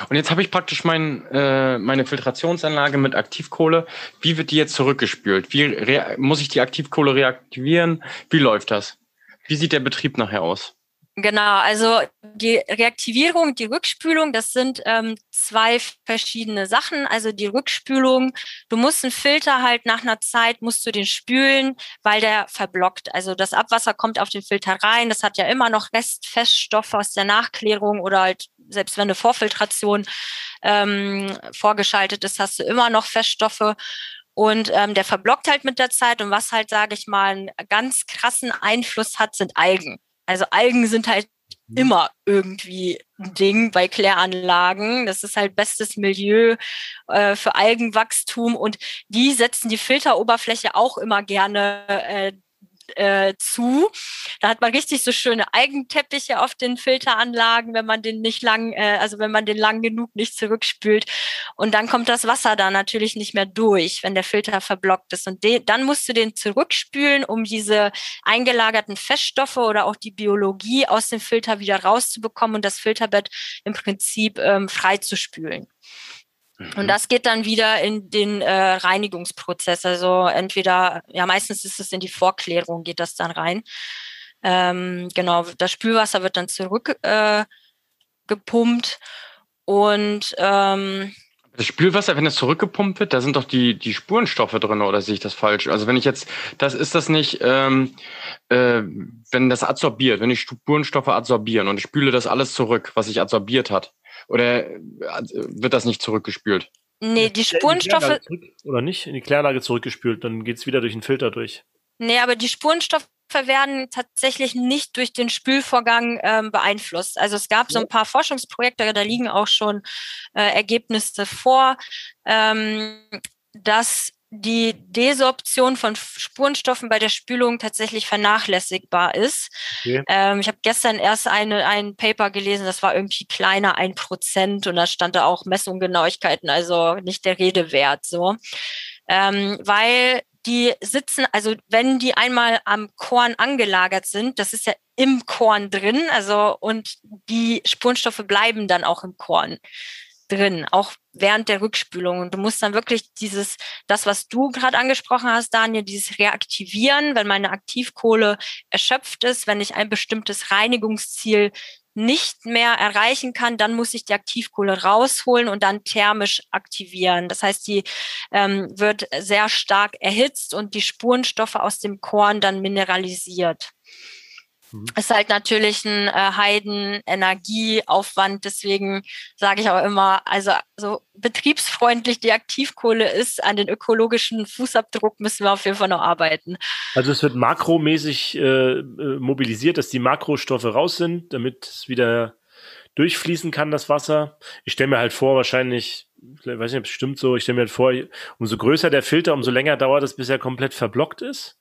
Und jetzt habe ich praktisch mein, äh, meine Filtrationsanlage mit Aktivkohle. Wie wird die jetzt zurückgespült? Wie muss ich die Aktivkohle reaktivieren? Wie läuft das? Wie sieht der Betrieb nachher aus? Genau, also die Reaktivierung, die Rückspülung, das sind ähm, zwei verschiedene Sachen. Also die Rückspülung, du musst einen Filter halt nach einer Zeit, musst du den spülen, weil der verblockt. Also das Abwasser kommt auf den Filter rein, das hat ja immer noch Restfeststoffe aus der Nachklärung oder halt, selbst wenn eine Vorfiltration ähm, vorgeschaltet ist, hast du immer noch Feststoffe. Und ähm, der verblockt halt mit der Zeit. Und was halt, sage ich mal, einen ganz krassen Einfluss hat, sind Algen. Also Algen sind halt mhm. immer irgendwie ein Ding bei Kläranlagen. Das ist halt bestes Milieu äh, für Algenwachstum und die setzen die Filteroberfläche auch immer gerne äh, äh, zu. Da hat man richtig so schöne Eigenteppiche auf den Filteranlagen, wenn man den nicht lang, äh, also wenn man den lang genug nicht zurückspült. Und dann kommt das Wasser da natürlich nicht mehr durch, wenn der Filter verblockt ist. Und dann musst du den zurückspülen, um diese eingelagerten Feststoffe oder auch die Biologie aus dem Filter wieder rauszubekommen und das Filterbett im Prinzip ähm, frei zu spülen. Und mhm. das geht dann wieder in den äh, Reinigungsprozess. Also entweder, ja, meistens ist es in die Vorklärung, geht das dann rein. Ähm, genau, das Spülwasser wird dann zurückgepumpt äh, und ähm, das Spülwasser, wenn das zurückgepumpt wird, da sind doch die, die Spurenstoffe drin, oder sehe ich das falsch? Also wenn ich jetzt, das ist das nicht, ähm, äh, wenn das adsorbiert, wenn die Spurenstoffe adsorbieren und ich spüle das alles zurück, was sich adsorbiert hat, oder äh, wird das nicht zurückgespült? Nee, die Spurenstoffe. Oder nicht? In die Kläranlage zurückgespült, dann geht's wieder durch den Filter durch. Nee, aber die Spurenstoffe werden tatsächlich nicht durch den Spülvorgang ähm, beeinflusst. Also es gab so ein paar Forschungsprojekte, da liegen auch schon äh, Ergebnisse vor, ähm, dass die Desorption von Spurenstoffen bei der Spülung tatsächlich vernachlässigbar ist. Okay. Ähm, ich habe gestern erst eine, ein Paper gelesen, das war irgendwie kleiner ein Prozent und da stand da auch Messunggenauigkeiten, also nicht der Rede wert. So. Ähm, weil die sitzen, also wenn die einmal am Korn angelagert sind, das ist ja im Korn drin, also und die Spurenstoffe bleiben dann auch im Korn drin, auch während der Rückspülung. Und du musst dann wirklich dieses, das, was du gerade angesprochen hast, Daniel, dieses Reaktivieren, wenn meine Aktivkohle erschöpft ist, wenn ich ein bestimmtes Reinigungsziel nicht mehr erreichen kann, dann muss ich die Aktivkohle rausholen und dann thermisch aktivieren. Das heißt, die ähm, wird sehr stark erhitzt und die Spurenstoffe aus dem Korn dann mineralisiert. Mhm. Ist halt natürlich ein äh, Heiden-Energieaufwand. Deswegen sage ich auch immer, also so betriebsfreundlich die Aktivkohle ist, an den ökologischen Fußabdruck müssen wir auf jeden Fall noch arbeiten. Also es wird makromäßig äh, äh mobilisiert, dass die Makrostoffe raus sind, damit es wieder durchfließen kann, das Wasser. Ich stelle mir halt vor, wahrscheinlich, ich weiß nicht, ob es stimmt so, ich stelle mir halt vor, umso größer der Filter, umso länger dauert es, bis er komplett verblockt ist.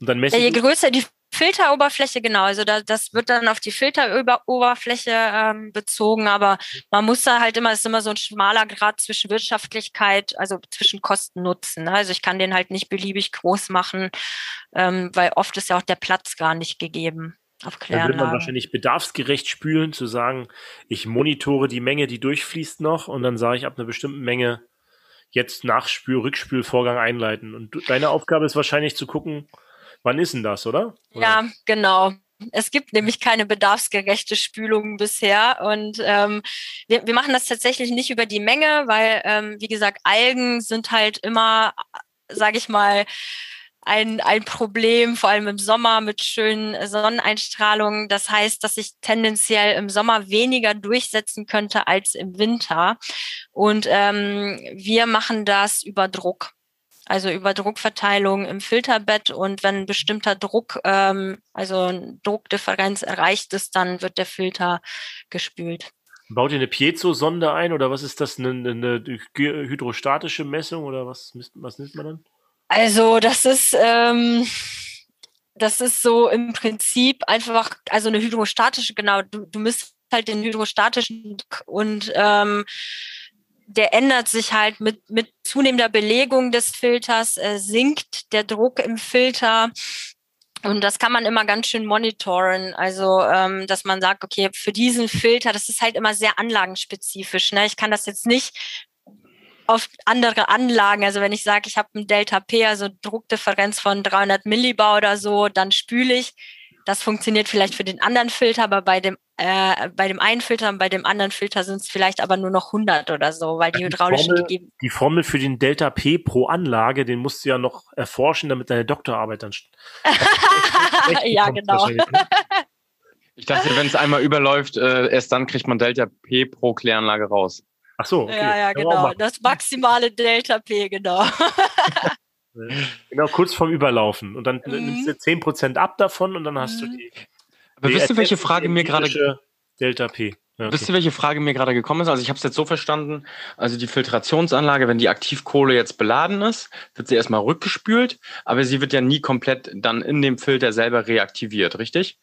Und dann messe ja, je größer die Filteroberfläche, genau. Also da, das wird dann auf die Filteroberfläche ähm, bezogen, aber man muss da halt immer, es ist immer so ein schmaler Grad zwischen Wirtschaftlichkeit, also zwischen Kosten Nutzen. Ne? Also ich kann den halt nicht beliebig groß machen, ähm, weil oft ist ja auch der Platz gar nicht gegeben. Auf Da würde man wahrscheinlich bedarfsgerecht spülen, zu sagen, ich monitore die Menge, die durchfließt noch und dann sage ich ab einer bestimmten Menge jetzt Nachspül, Rückspülvorgang einleiten. Und deine Aufgabe ist wahrscheinlich zu gucken, Wann ist denn das, oder? oder? Ja, genau. Es gibt nämlich keine bedarfsgerechte Spülung bisher. Und ähm, wir, wir machen das tatsächlich nicht über die Menge, weil, ähm, wie gesagt, Algen sind halt immer, sage ich mal, ein, ein Problem, vor allem im Sommer mit schönen Sonneneinstrahlungen. Das heißt, dass ich tendenziell im Sommer weniger durchsetzen könnte als im Winter. Und ähm, wir machen das über Druck also über Druckverteilung im Filterbett und wenn ein bestimmter Druck, ähm, also eine Druckdifferenz erreicht ist, dann wird der Filter gespült. Baut ihr eine Piezo-Sonde ein oder was ist das, eine, eine hydrostatische Messung oder was, was nimmt man dann? Also das ist, ähm, das ist so im Prinzip einfach, also eine hydrostatische, genau, du, du misst halt den hydrostatischen und ähm, der ändert sich halt mit, mit zunehmender Belegung des Filters, äh, sinkt der Druck im Filter. Und das kann man immer ganz schön monitoren. Also, ähm, dass man sagt, okay, für diesen Filter, das ist halt immer sehr anlagenspezifisch. Ne? Ich kann das jetzt nicht auf andere Anlagen, also wenn ich sage, ich habe ein Delta P, also Druckdifferenz von 300 Millibar oder so, dann spüle ich. Das funktioniert vielleicht für den anderen Filter, aber bei dem äh, bei dem einen Filter und bei dem anderen Filter sind es vielleicht aber nur noch 100 oder so, weil die hydraulischen Formel, gegeben. Die Formel für den Delta P pro Anlage, den musst du ja noch erforschen, damit deine Doktorarbeit dann. ja, genau. Ne? Ich dachte, wenn es einmal überläuft, äh, erst dann kriegt man Delta P pro Kläranlage raus. Ach so. Okay. Ja, ja, genau. Das maximale Delta P, genau. genau, kurz vorm Überlaufen. Und dann mhm. nimmst du 10% ab davon und dann hast mhm. du die aber wisst ihr, welche Frage mir gerade Delta P. Ja, okay. Wisst ihr, welche Frage mir gerade gekommen ist? Also ich habe es jetzt so verstanden, also die Filtrationsanlage, wenn die Aktivkohle jetzt beladen ist, wird sie erstmal rückgespült, aber sie wird ja nie komplett dann in dem Filter selber reaktiviert, richtig?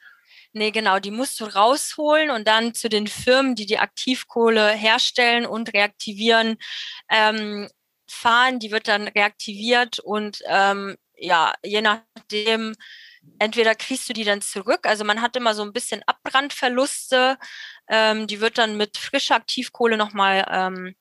Nee, genau, die musst du rausholen und dann zu den Firmen, die die Aktivkohle herstellen und reaktivieren, ähm, fahren. Die wird dann reaktiviert und ähm, ja, je nachdem, entweder kriegst du die dann zurück, also man hat immer so ein bisschen Abbrandverluste, ähm, die wird dann mit frischer Aktivkohle nochmal ähm,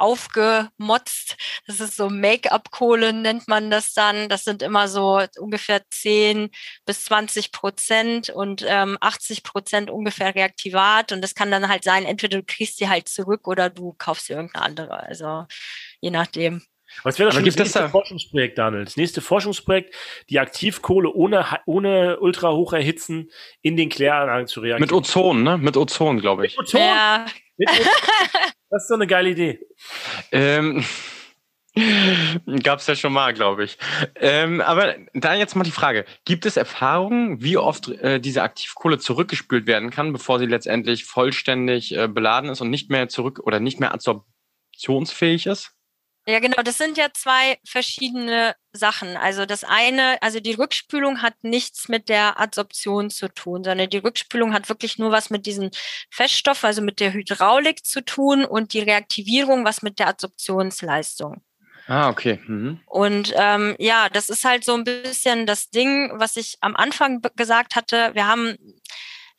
aufgemotzt. Das ist so Make-up-Kohle, nennt man das dann. Das sind immer so ungefähr 10 bis 20 Prozent und ähm, 80 Prozent ungefähr Reaktivat. Und das kann dann halt sein, entweder du kriegst sie halt zurück oder du kaufst dir irgendeine andere. Also je nachdem. Was wäre das schon das nächste das Forschungsprojekt, Daniel? Das nächste Forschungsprojekt, die Aktivkohle ohne, ohne ultra hoch erhitzen in den Kläranlagen zu reagieren. Mit Ozon, ne? Mit Ozon, glaube ich. Mit Ozon? Ja. Das ist so eine geile Idee. Ähm, Gab es ja schon mal, glaube ich. Ähm, aber da jetzt mal die Frage: Gibt es Erfahrungen, wie oft äh, diese Aktivkohle zurückgespült werden kann, bevor sie letztendlich vollständig äh, beladen ist und nicht mehr zurück oder nicht mehr absorptionsfähig ist? Ja, genau. Das sind ja zwei verschiedene Sachen. Also das eine, also die Rückspülung hat nichts mit der Adsorption zu tun, sondern die Rückspülung hat wirklich nur was mit diesen Feststoffen, also mit der Hydraulik zu tun und die Reaktivierung was mit der Adsorptionsleistung. Ah, okay. Mhm. Und ähm, ja, das ist halt so ein bisschen das Ding, was ich am Anfang gesagt hatte. Wir haben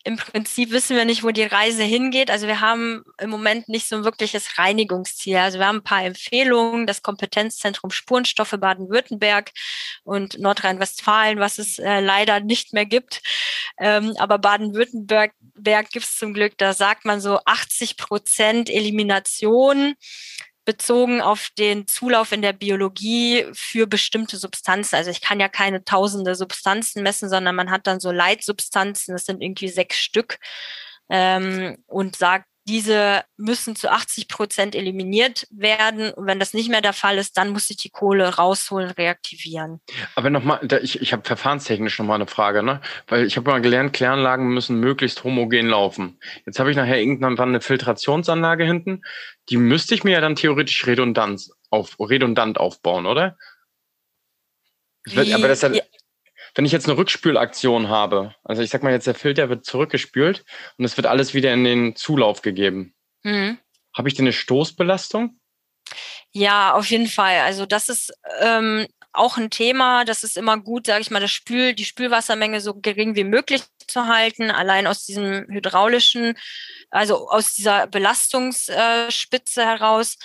im Prinzip wissen wir nicht, wo die Reise hingeht. Also wir haben im Moment nicht so ein wirkliches Reinigungsziel. Also wir haben ein paar Empfehlungen, das Kompetenzzentrum Spurenstoffe Baden-Württemberg und Nordrhein-Westfalen, was es äh, leider nicht mehr gibt. Ähm, aber Baden-Württemberg gibt es zum Glück, da sagt man so 80 Prozent Elimination bezogen auf den Zulauf in der Biologie für bestimmte Substanzen. Also ich kann ja keine tausende Substanzen messen, sondern man hat dann so Leitsubstanzen, das sind irgendwie sechs Stück ähm, und sagt, diese müssen zu 80 Prozent eliminiert werden. Und wenn das nicht mehr der Fall ist, dann muss ich die Kohle rausholen, reaktivieren. Aber nochmal, ich, ich habe verfahrenstechnisch nochmal eine Frage, ne? Weil ich habe mal gelernt, Kläranlagen müssen möglichst homogen laufen. Jetzt habe ich nachher irgendwann eine Filtrationsanlage hinten. Die müsste ich mir ja dann theoretisch redundant, auf, redundant aufbauen, oder? Wie, aber das ja, wenn ich jetzt eine Rückspülaktion habe, also ich sag mal jetzt, der Filter wird zurückgespült und es wird alles wieder in den Zulauf gegeben. Mhm. Habe ich denn eine Stoßbelastung? Ja, auf jeden Fall. Also das ist ähm, auch ein Thema. Das ist immer gut, sage ich mal, das Spül, die Spülwassermenge so gering wie möglich zu halten, allein aus diesem hydraulischen, also aus dieser Belastungsspitze heraus.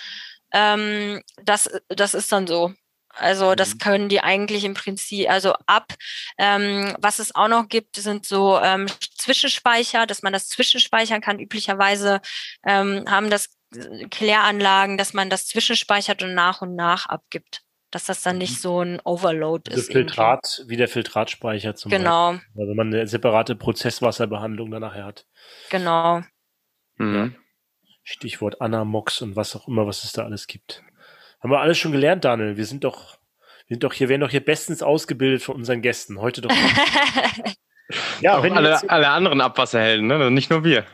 Ähm, das, das ist dann so. Also das mhm. können die eigentlich im Prinzip, also ab. Ähm, was es auch noch gibt, sind so ähm, Zwischenspeicher, dass man das zwischenspeichern kann. Üblicherweise ähm, haben das Kläranlagen, dass man das zwischenspeichert und nach und nach abgibt. Dass das dann nicht mhm. so ein Overload also ist. Filtrat, irgendwie. wie der Filtratspeicher zum genau. Beispiel. Genau. Wenn man eine separate Prozesswasserbehandlung dann nachher hat. Genau. Mhm. Stichwort Anamox und was auch immer, was es da alles gibt. Haben wir alles schon gelernt, Daniel. Wir sind doch, wir sind doch hier, werden doch hier bestens ausgebildet von unseren Gästen. Heute doch. ja, auch wenn alle, jetzt, alle anderen Abwasserhelden, ne? nicht nur wir.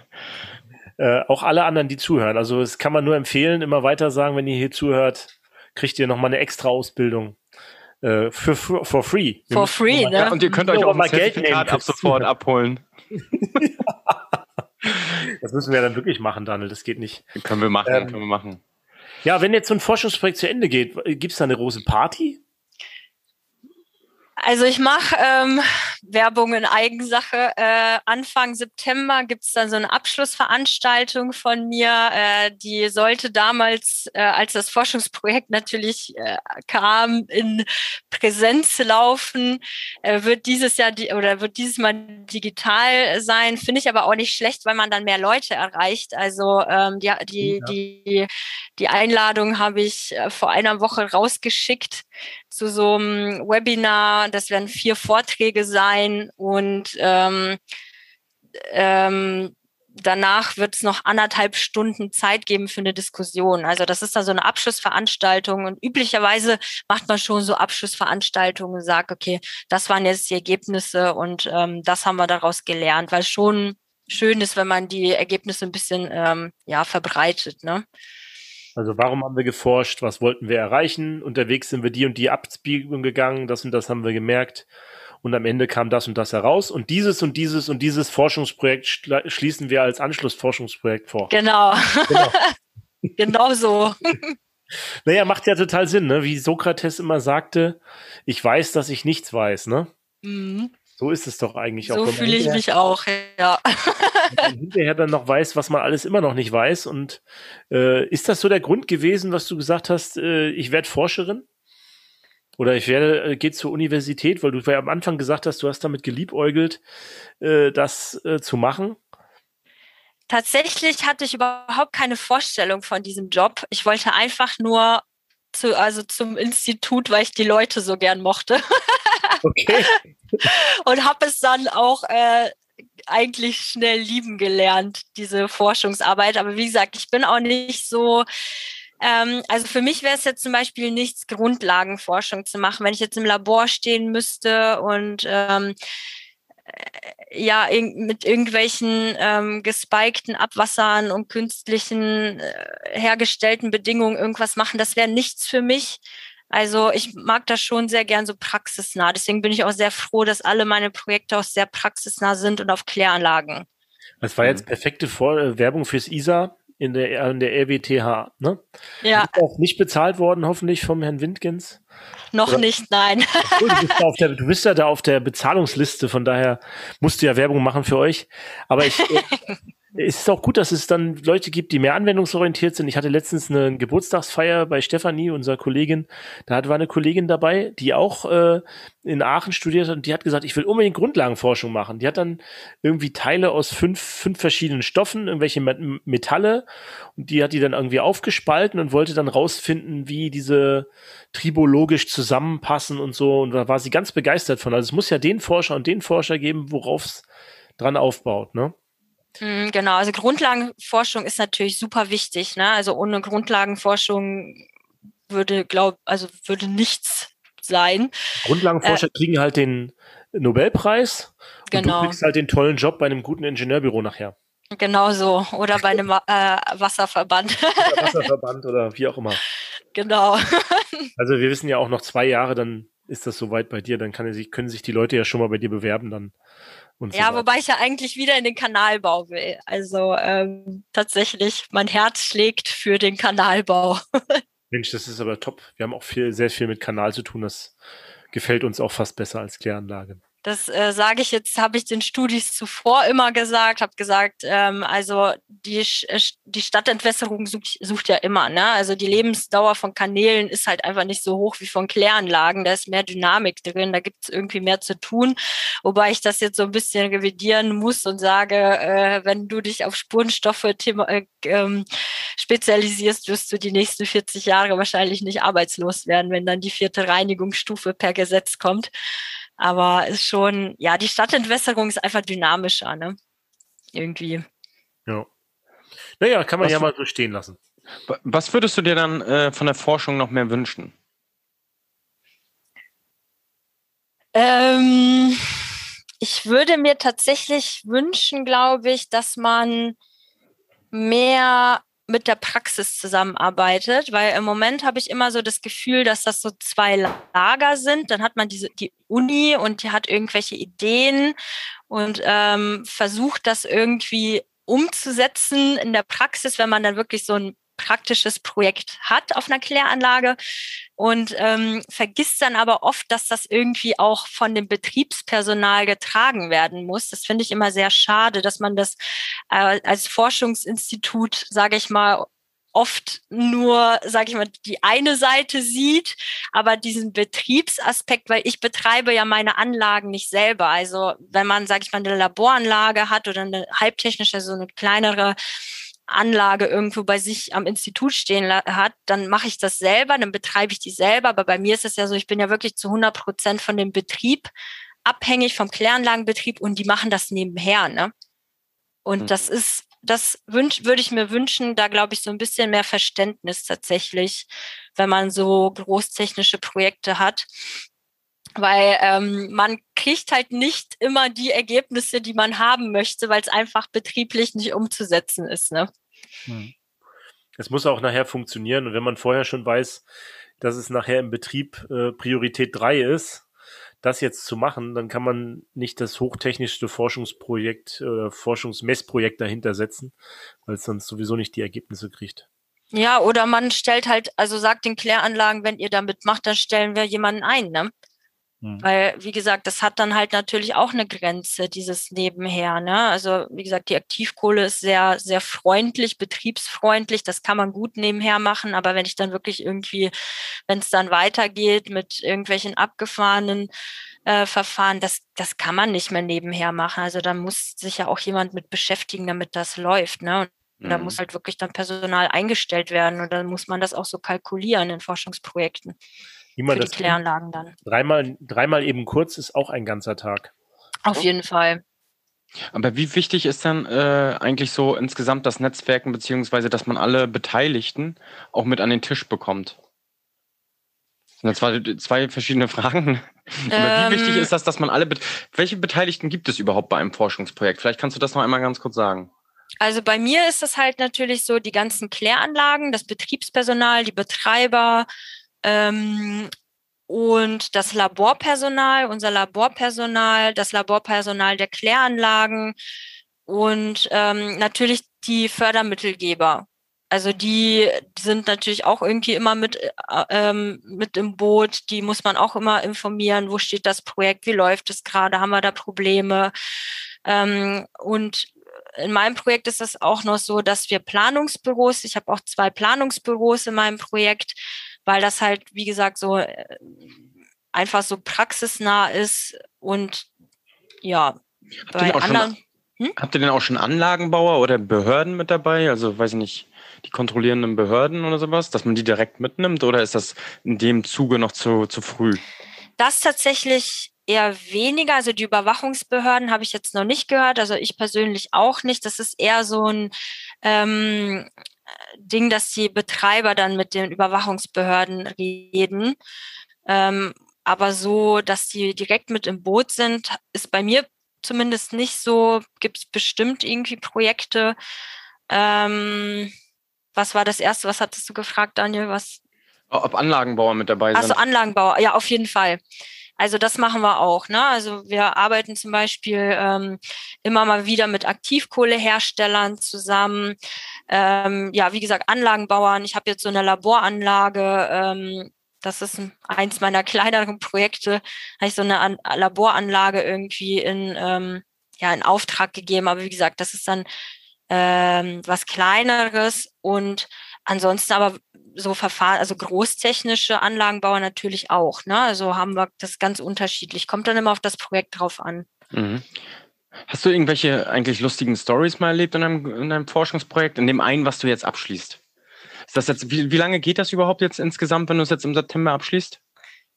Äh, auch alle anderen, die zuhören. Also es kann man nur empfehlen, immer weiter sagen, wenn ihr hier zuhört, kriegt ihr nochmal eine extra Ausbildung. Äh, für, for, for free. For free, ne? Ja, und ihr könnt euch auch mal Geld nehmen, ab sofort abholen. das müssen wir dann wirklich machen, Daniel. Das geht nicht. Können wir machen, ähm, können wir machen. Ja, wenn jetzt so ein Forschungsprojekt zu Ende geht, gibt es da eine große Party? Also ich mache ähm, Werbung in Eigensache. Äh, Anfang September gibt es dann so eine Abschlussveranstaltung von mir. Äh, die sollte damals, äh, als das Forschungsprojekt natürlich äh, kam, in Präsenz laufen. Äh, wird dieses Jahr die, oder wird dieses Mal digital sein. Finde ich aber auch nicht schlecht, weil man dann mehr Leute erreicht. Also ähm, die, die, ja. die, die Einladung habe ich äh, vor einer Woche rausgeschickt zu so einem Webinar. Das werden vier Vorträge sein und ähm, ähm, danach wird es noch anderthalb Stunden Zeit geben für eine Diskussion. Also das ist dann so eine Abschlussveranstaltung und üblicherweise macht man schon so Abschlussveranstaltungen und sagt, okay, das waren jetzt die Ergebnisse und ähm, das haben wir daraus gelernt, weil schon schön ist, wenn man die Ergebnisse ein bisschen ähm, ja verbreitet. Ne? Also warum haben wir geforscht? Was wollten wir erreichen? Unterwegs sind wir die und die Abzweigung gegangen. Das und das haben wir gemerkt. Und am Ende kam das und das heraus. Und dieses und dieses und dieses Forschungsprojekt schließen wir als Anschlussforschungsprojekt vor. Genau. Genau, genau so. Naja, macht ja total Sinn, ne? Wie Sokrates immer sagte, ich weiß, dass ich nichts weiß, ne? Mhm. So ist es doch eigentlich auch. So fühle ich mich auch, ja. hinterher dann noch weiß, was man alles immer noch nicht weiß. Und äh, ist das so der Grund gewesen, was du gesagt hast, äh, ich werde Forscherin? Oder ich werde, äh, geht zur Universität, weil du ja am Anfang gesagt hast, du hast damit geliebäugelt, äh, das äh, zu machen. Tatsächlich hatte ich überhaupt keine Vorstellung von diesem Job. Ich wollte einfach nur zu, also zum Institut, weil ich die Leute so gern mochte. Okay. Und habe es dann auch äh, eigentlich schnell lieben gelernt, diese Forschungsarbeit. Aber wie gesagt, ich bin auch nicht so, ähm, also für mich wäre es jetzt zum Beispiel nichts, Grundlagenforschung zu machen, wenn ich jetzt im Labor stehen müsste und ähm, ja in, mit irgendwelchen ähm, gespikten Abwassern und künstlichen äh, hergestellten Bedingungen irgendwas machen, das wäre nichts für mich. Also ich mag das schon sehr gern so praxisnah. Deswegen bin ich auch sehr froh, dass alle meine Projekte auch sehr praxisnah sind und auf Kläranlagen. Das war jetzt perfekte Vor äh, Werbung fürs ISA in der, in der RWTH, ne? Ja. Ist auch nicht bezahlt worden, hoffentlich vom Herrn Windgens. Noch Oder? nicht, nein. Du bist, der, du bist, ja da auf der Bezahlungsliste, von daher musst du ja Werbung machen für euch. Aber ich, äh, es ist auch gut, dass es dann Leute gibt, die mehr anwendungsorientiert sind. Ich hatte letztens eine Geburtstagsfeier bei Stefanie, unserer Kollegin. Da war eine Kollegin dabei, die auch äh, in Aachen studiert hat und die hat gesagt, ich will unbedingt Grundlagenforschung machen. Die hat dann irgendwie Teile aus fünf, fünf verschiedenen Stoffen, irgendwelche Metalle und die hat die dann irgendwie aufgespalten und wollte dann rausfinden, wie diese tribologisch zusammenpassen und so. Und da war sie ganz begeistert von. Also es muss ja den Forscher und den Forscher geben, worauf es dran aufbaut, ne? Mhm, genau, also Grundlagenforschung ist natürlich super wichtig. Ne? Also ohne Grundlagenforschung würde, glaub, also würde nichts sein. Grundlagenforscher äh, kriegen halt den Nobelpreis genau. und du kriegst halt den tollen Job bei einem guten Ingenieurbüro nachher. Genau so. Oder bei einem äh, Wasserverband. Oder Wasserverband oder wie auch immer. Genau. also wir wissen ja auch noch zwei Jahre, dann ist das soweit bei dir, dann kann, können sich die Leute ja schon mal bei dir bewerben dann. Und ja, so wobei ich ja eigentlich wieder in den Kanalbau will. Also ähm, tatsächlich, mein Herz schlägt für den Kanalbau. Mensch, das ist aber top. Wir haben auch viel, sehr viel mit Kanal zu tun. Das gefällt uns auch fast besser als Kläranlage. Das äh, sage ich jetzt, habe ich den Studis zuvor immer gesagt, habe gesagt, ähm, also die, äh, die Stadtentwässerung sucht, sucht ja immer, ne? Also die Lebensdauer von Kanälen ist halt einfach nicht so hoch wie von Kläranlagen. Da ist mehr Dynamik drin, da gibt es irgendwie mehr zu tun. Wobei ich das jetzt so ein bisschen revidieren muss und sage, äh, wenn du dich auf Spurenstoffe thema, äh, ähm, spezialisierst, wirst du die nächsten 40 Jahre wahrscheinlich nicht arbeitslos werden, wenn dann die vierte Reinigungsstufe per Gesetz kommt. Aber ist schon, ja, die Stadtentwässerung ist einfach dynamischer, ne? Irgendwie. Ja. Naja, kann man was, ja mal so stehen lassen. Was würdest du dir dann äh, von der Forschung noch mehr wünschen? Ähm, ich würde mir tatsächlich wünschen, glaube ich, dass man mehr mit der Praxis zusammenarbeitet, weil im Moment habe ich immer so das Gefühl, dass das so zwei Lager sind. Dann hat man diese die Uni und die hat irgendwelche Ideen und ähm, versucht das irgendwie umzusetzen in der Praxis, wenn man dann wirklich so ein praktisches Projekt hat auf einer Kläranlage und ähm, vergisst dann aber oft, dass das irgendwie auch von dem Betriebspersonal getragen werden muss. Das finde ich immer sehr schade, dass man das äh, als Forschungsinstitut, sage ich mal, oft nur, sage ich mal, die eine Seite sieht, aber diesen Betriebsaspekt, weil ich betreibe ja meine Anlagen nicht selber. Also wenn man, sage ich mal, eine Laboranlage hat oder eine halbtechnische, so eine kleinere Anlage irgendwo bei sich am Institut stehen hat, dann mache ich das selber, dann betreibe ich die selber. Aber bei mir ist es ja so, ich bin ja wirklich zu 100 Prozent von dem Betrieb abhängig vom Kläranlagenbetrieb und die machen das nebenher. Ne? Und mhm. das ist, das wünsch, würde ich mir wünschen, da glaube ich so ein bisschen mehr Verständnis tatsächlich, wenn man so großtechnische Projekte hat weil ähm, man kriegt halt nicht immer die Ergebnisse, die man haben möchte, weil es einfach betrieblich nicht umzusetzen ist. Ne? Hm. Es muss auch nachher funktionieren und wenn man vorher schon weiß, dass es nachher im Betrieb äh, Priorität 3 ist, das jetzt zu machen, dann kann man nicht das hochtechnischste Forschungsprojekt, äh, Forschungsmessprojekt dahinter setzen, weil es sonst sowieso nicht die Ergebnisse kriegt. Ja, oder man stellt halt, also sagt den Kläranlagen, wenn ihr damit macht, dann stellen wir jemanden ein, ne? Mhm. Weil, wie gesagt, das hat dann halt natürlich auch eine Grenze, dieses Nebenher. Ne? Also, wie gesagt, die Aktivkohle ist sehr, sehr freundlich, betriebsfreundlich. Das kann man gut nebenher machen. Aber wenn ich dann wirklich irgendwie, wenn es dann weitergeht mit irgendwelchen abgefahrenen äh, Verfahren, das, das kann man nicht mehr nebenher machen. Also da muss sich ja auch jemand mit beschäftigen, damit das läuft. Ne? Und da muss mhm. halt wirklich dann Personal eingestellt werden und dann muss man das auch so kalkulieren in Forschungsprojekten. Wie man für das die Kläranlagen dann. Dreimal, dreimal eben kurz ist auch ein ganzer Tag. Auf jeden Fall. Aber wie wichtig ist dann äh, eigentlich so insgesamt das Netzwerken, beziehungsweise dass man alle Beteiligten auch mit an den Tisch bekommt? Das waren zwei verschiedene Fragen. Aber wie wichtig ähm. ist das, dass man alle, welche Beteiligten gibt es überhaupt bei einem Forschungsprojekt? Vielleicht kannst du das noch einmal ganz kurz sagen. Also bei mir ist es halt natürlich so, die ganzen Kläranlagen, das Betriebspersonal, die Betreiber ähm, und das Laborpersonal, unser Laborpersonal, das Laborpersonal der Kläranlagen und ähm, natürlich die Fördermittelgeber. Also die sind natürlich auch irgendwie immer mit, äh, ähm, mit im Boot. Die muss man auch immer informieren. Wo steht das Projekt? Wie läuft es gerade? Haben wir da Probleme? Ähm, und in meinem Projekt ist es auch noch so, dass wir Planungsbüros, ich habe auch zwei Planungsbüros in meinem Projekt, weil das halt, wie gesagt, so äh, einfach so praxisnah ist und ja, habt bei anderen. Schon, hm? Habt ihr denn auch schon Anlagenbauer oder Behörden mit dabei? Also weiß ich nicht, die kontrollierenden Behörden oder sowas, dass man die direkt mitnimmt oder ist das in dem Zuge noch zu, zu früh? Das tatsächlich eher weniger. Also die Überwachungsbehörden habe ich jetzt noch nicht gehört, also ich persönlich auch nicht. Das ist eher so ein ähm, Ding, dass die Betreiber dann mit den Überwachungsbehörden reden. Ähm, aber so, dass die direkt mit im Boot sind, ist bei mir zumindest nicht so. Gibt es bestimmt irgendwie Projekte. Ähm, was war das erste? Was hattest du gefragt, Daniel? Was? Ob Anlagenbauer mit dabei sind. Also Anlagenbauer, ja, auf jeden Fall. Also das machen wir auch. Ne? Also wir arbeiten zum Beispiel ähm, immer mal wieder mit Aktivkohleherstellern zusammen. Ähm, ja, wie gesagt, Anlagenbauern. Ich habe jetzt so eine Laboranlage. Ähm, das ist eins meiner kleineren Projekte. Habe ich so eine An Laboranlage irgendwie in, ähm, ja, in Auftrag gegeben. Aber wie gesagt, das ist dann ähm, was Kleineres und ansonsten aber so Verfahren, also großtechnische Anlagenbauer natürlich auch. Ne? Also haben wir das ganz unterschiedlich. Kommt dann immer auf das Projekt drauf an. Mhm. Hast du irgendwelche eigentlich lustigen Stories mal erlebt in einem, in einem Forschungsprojekt, in dem einen, was du jetzt abschließt? Ist das jetzt, wie, wie lange geht das überhaupt jetzt insgesamt, wenn du es jetzt im September abschließt?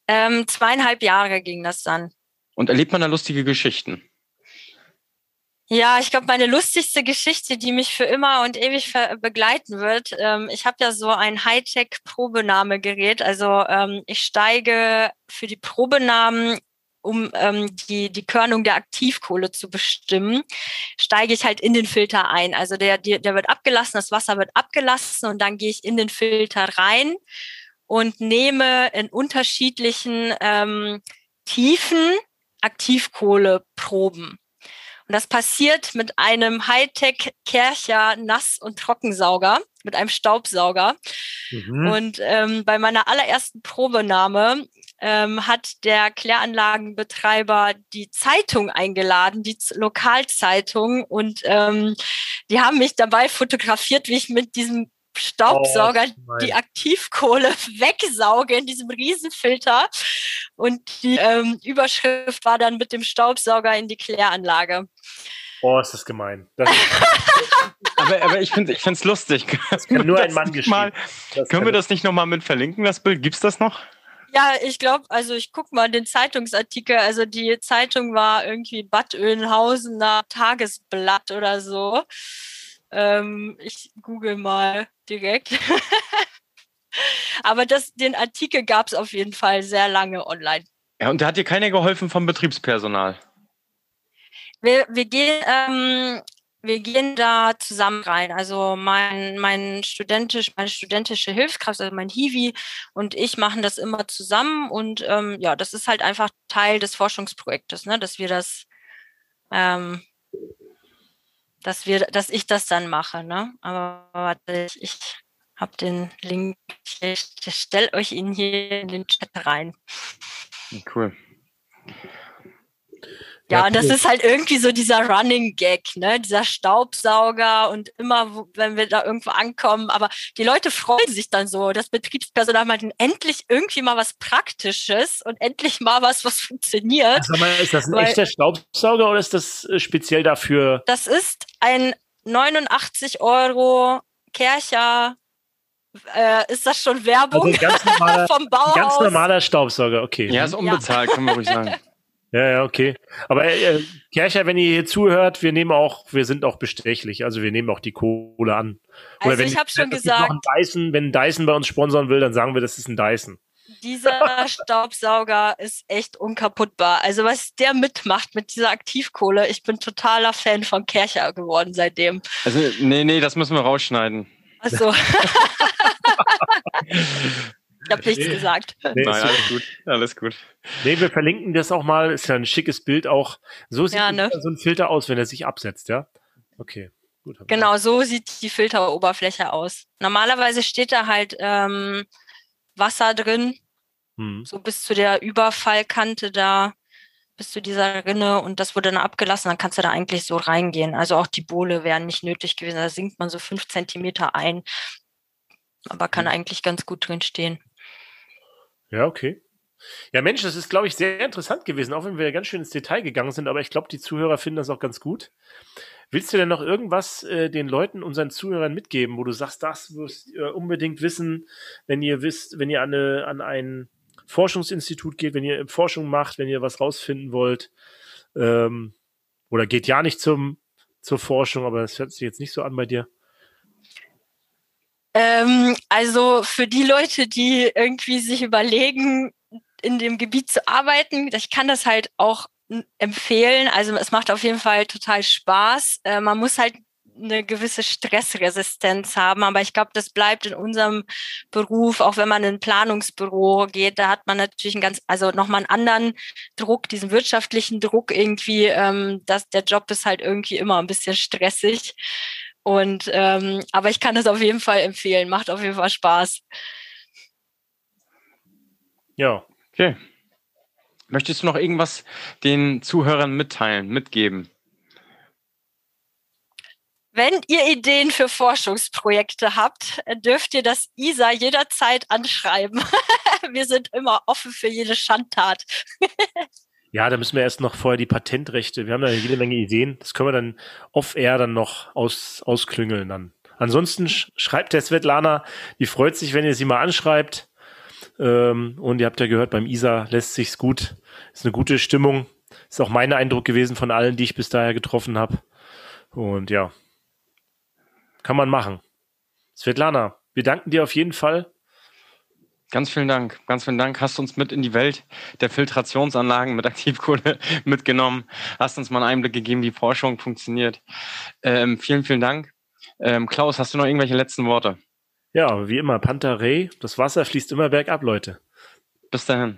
Ähm, zweieinhalb Jahre ging das dann. Und erlebt man da lustige Geschichten? Ja, ich glaube, meine lustigste Geschichte, die mich für immer und ewig begleiten wird, ähm, ich habe ja so ein Hightech-Probenahmegerät. Also ähm, ich steige für die Probenahmen um ähm, die, die Körnung der Aktivkohle zu bestimmen, steige ich halt in den Filter ein. Also der, der, der wird abgelassen, das Wasser wird abgelassen und dann gehe ich in den Filter rein und nehme in unterschiedlichen ähm, Tiefen Aktivkohleproben. Und das passiert mit einem Hightech-Kercher Nass- und Trockensauger, mit einem Staubsauger. Mhm. Und ähm, bei meiner allerersten Probenahme ähm, hat der Kläranlagenbetreiber die Zeitung eingeladen, die Lokalzeitung. Und ähm, die haben mich dabei fotografiert, wie ich mit diesem Staubsauger oh, die Aktivkohle wegsauge in diesem Riesenfilter. Und die ähm, Überschrift war dann mit dem Staubsauger in die Kläranlage. Oh, ist das gemein. Das aber, aber ich finde es lustig. Das kann nur ein Mann geschrieben. Können wir das nicht nochmal mit verlinken, das Bild? Gibt es das noch? Ja, ich glaube, also ich gucke mal den Zeitungsartikel. Also die Zeitung war irgendwie Bad Oeynhausener Tagesblatt oder so. Ähm, ich google mal direkt. Aber das, den Artikel gab es auf jeden Fall sehr lange online. Ja, und da hat dir keiner geholfen vom Betriebspersonal? Wir, wir gehen, ähm, wir gehen da zusammen rein. Also mein, mein studentisch, meine studentische Hilfskraft, also mein Hiwi und ich machen das immer zusammen. Und ähm, ja, das ist halt einfach Teil des Forschungsprojektes, ne? dass wir das ähm, dass wir, dass ich das dann mache. Ne? Aber warte, ich, ich habe den Link, ich stelle euch ihn hier in den Chat rein. Cool. Ja, ja, und das ist halt irgendwie so dieser Running Gag, ne? Dieser Staubsauger und immer, wenn wir da irgendwo ankommen, aber die Leute freuen sich dann so. Das Betriebspersonal meint endlich irgendwie mal was Praktisches und endlich mal was, was funktioniert. Sag mal, ist das ein Weil, echter Staubsauger oder ist das äh, speziell dafür? Das ist ein 89 Euro Kercher äh, ist das schon Werbung also ganz normaler, vom Bauhaus? Ganz normaler Staubsauger, okay. Ja, ist unbezahlt, ja. kann man ruhig sagen. Ja, ja, okay. Aber äh, Kercher, wenn ihr hier zuhört, wir nehmen auch, wir sind auch bestechlich, also wir nehmen auch die Kohle an. Oder also wenn, ich habe schon gesagt, Dyson, wenn Dyson bei uns sponsern will, dann sagen wir, das ist ein Dyson. dieser Staubsauger ist echt unkaputtbar. Also was der mitmacht mit dieser Aktivkohle, ich bin totaler Fan von Kercher geworden seitdem. Also nee, nee, das müssen wir rausschneiden. Achso. Ich habe nichts gesagt. Nee, Nein, alles gut, alles gut. Nee, wir verlinken das auch mal. Ist ja ein schickes Bild auch. So sieht ja, ne? so ein Filter aus, wenn er sich absetzt, ja? Okay. Gut, genau, so sieht die Filteroberfläche aus. Normalerweise steht da halt ähm, Wasser drin, hm. so bis zu der Überfallkante da, bis zu dieser Rinne und das wurde dann abgelassen, dann kannst du da eigentlich so reingehen. Also auch die Bohle wären nicht nötig gewesen. Da sinkt man so fünf Zentimeter ein, aber kann hm. eigentlich ganz gut drin stehen. Ja, okay. Ja, Mensch, das ist, glaube ich, sehr interessant gewesen, auch wenn wir ganz schön ins Detail gegangen sind, aber ich glaube, die Zuhörer finden das auch ganz gut. Willst du denn noch irgendwas äh, den Leuten, unseren Zuhörern mitgeben, wo du sagst, das müsst ihr unbedingt wissen, wenn ihr wisst, wenn ihr an, eine, an ein Forschungsinstitut geht, wenn ihr Forschung macht, wenn ihr was rausfinden wollt, ähm, oder geht ja nicht zum, zur Forschung, aber das hört sich jetzt nicht so an bei dir. Ähm, also für die Leute, die irgendwie sich überlegen, in dem Gebiet zu arbeiten, ich kann das halt auch empfehlen. Also es macht auf jeden Fall total Spaß. Äh, man muss halt eine gewisse Stressresistenz haben. Aber ich glaube, das bleibt in unserem Beruf, auch wenn man in ein Planungsbüro geht, da hat man natürlich einen ganz, also nochmal einen anderen Druck, diesen wirtschaftlichen Druck irgendwie, ähm, dass der Job ist halt irgendwie immer ein bisschen stressig. Und ähm, aber ich kann das auf jeden Fall empfehlen. Macht auf jeden Fall Spaß. Ja. Okay. Möchtest du noch irgendwas den Zuhörern mitteilen, mitgeben? Wenn ihr Ideen für Forschungsprojekte habt, dürft ihr das ISA jederzeit anschreiben. Wir sind immer offen für jede Schandtat. Ja, da müssen wir erst noch vorher die Patentrechte. Wir haben da jede Menge Ideen. Das können wir dann off-air dann noch aus, ausklüngeln dann. Ansonsten schreibt der Svetlana, die freut sich, wenn ihr sie mal anschreibt. Ähm, und ihr habt ja gehört, beim ISA lässt sich's gut. Ist eine gute Stimmung. Ist auch mein Eindruck gewesen von allen, die ich bis daher getroffen habe. Und ja, kann man machen. Svetlana, wir danken dir auf jeden Fall Ganz vielen Dank, ganz vielen Dank. Hast uns mit in die Welt der Filtrationsanlagen mit Aktivkohle mitgenommen. Hast uns mal einen Einblick gegeben, wie Forschung funktioniert. Ähm, vielen, vielen Dank. Ähm, Klaus, hast du noch irgendwelche letzten Worte? Ja, wie immer, Panther Ray, das Wasser fließt immer bergab, Leute. Bis dahin.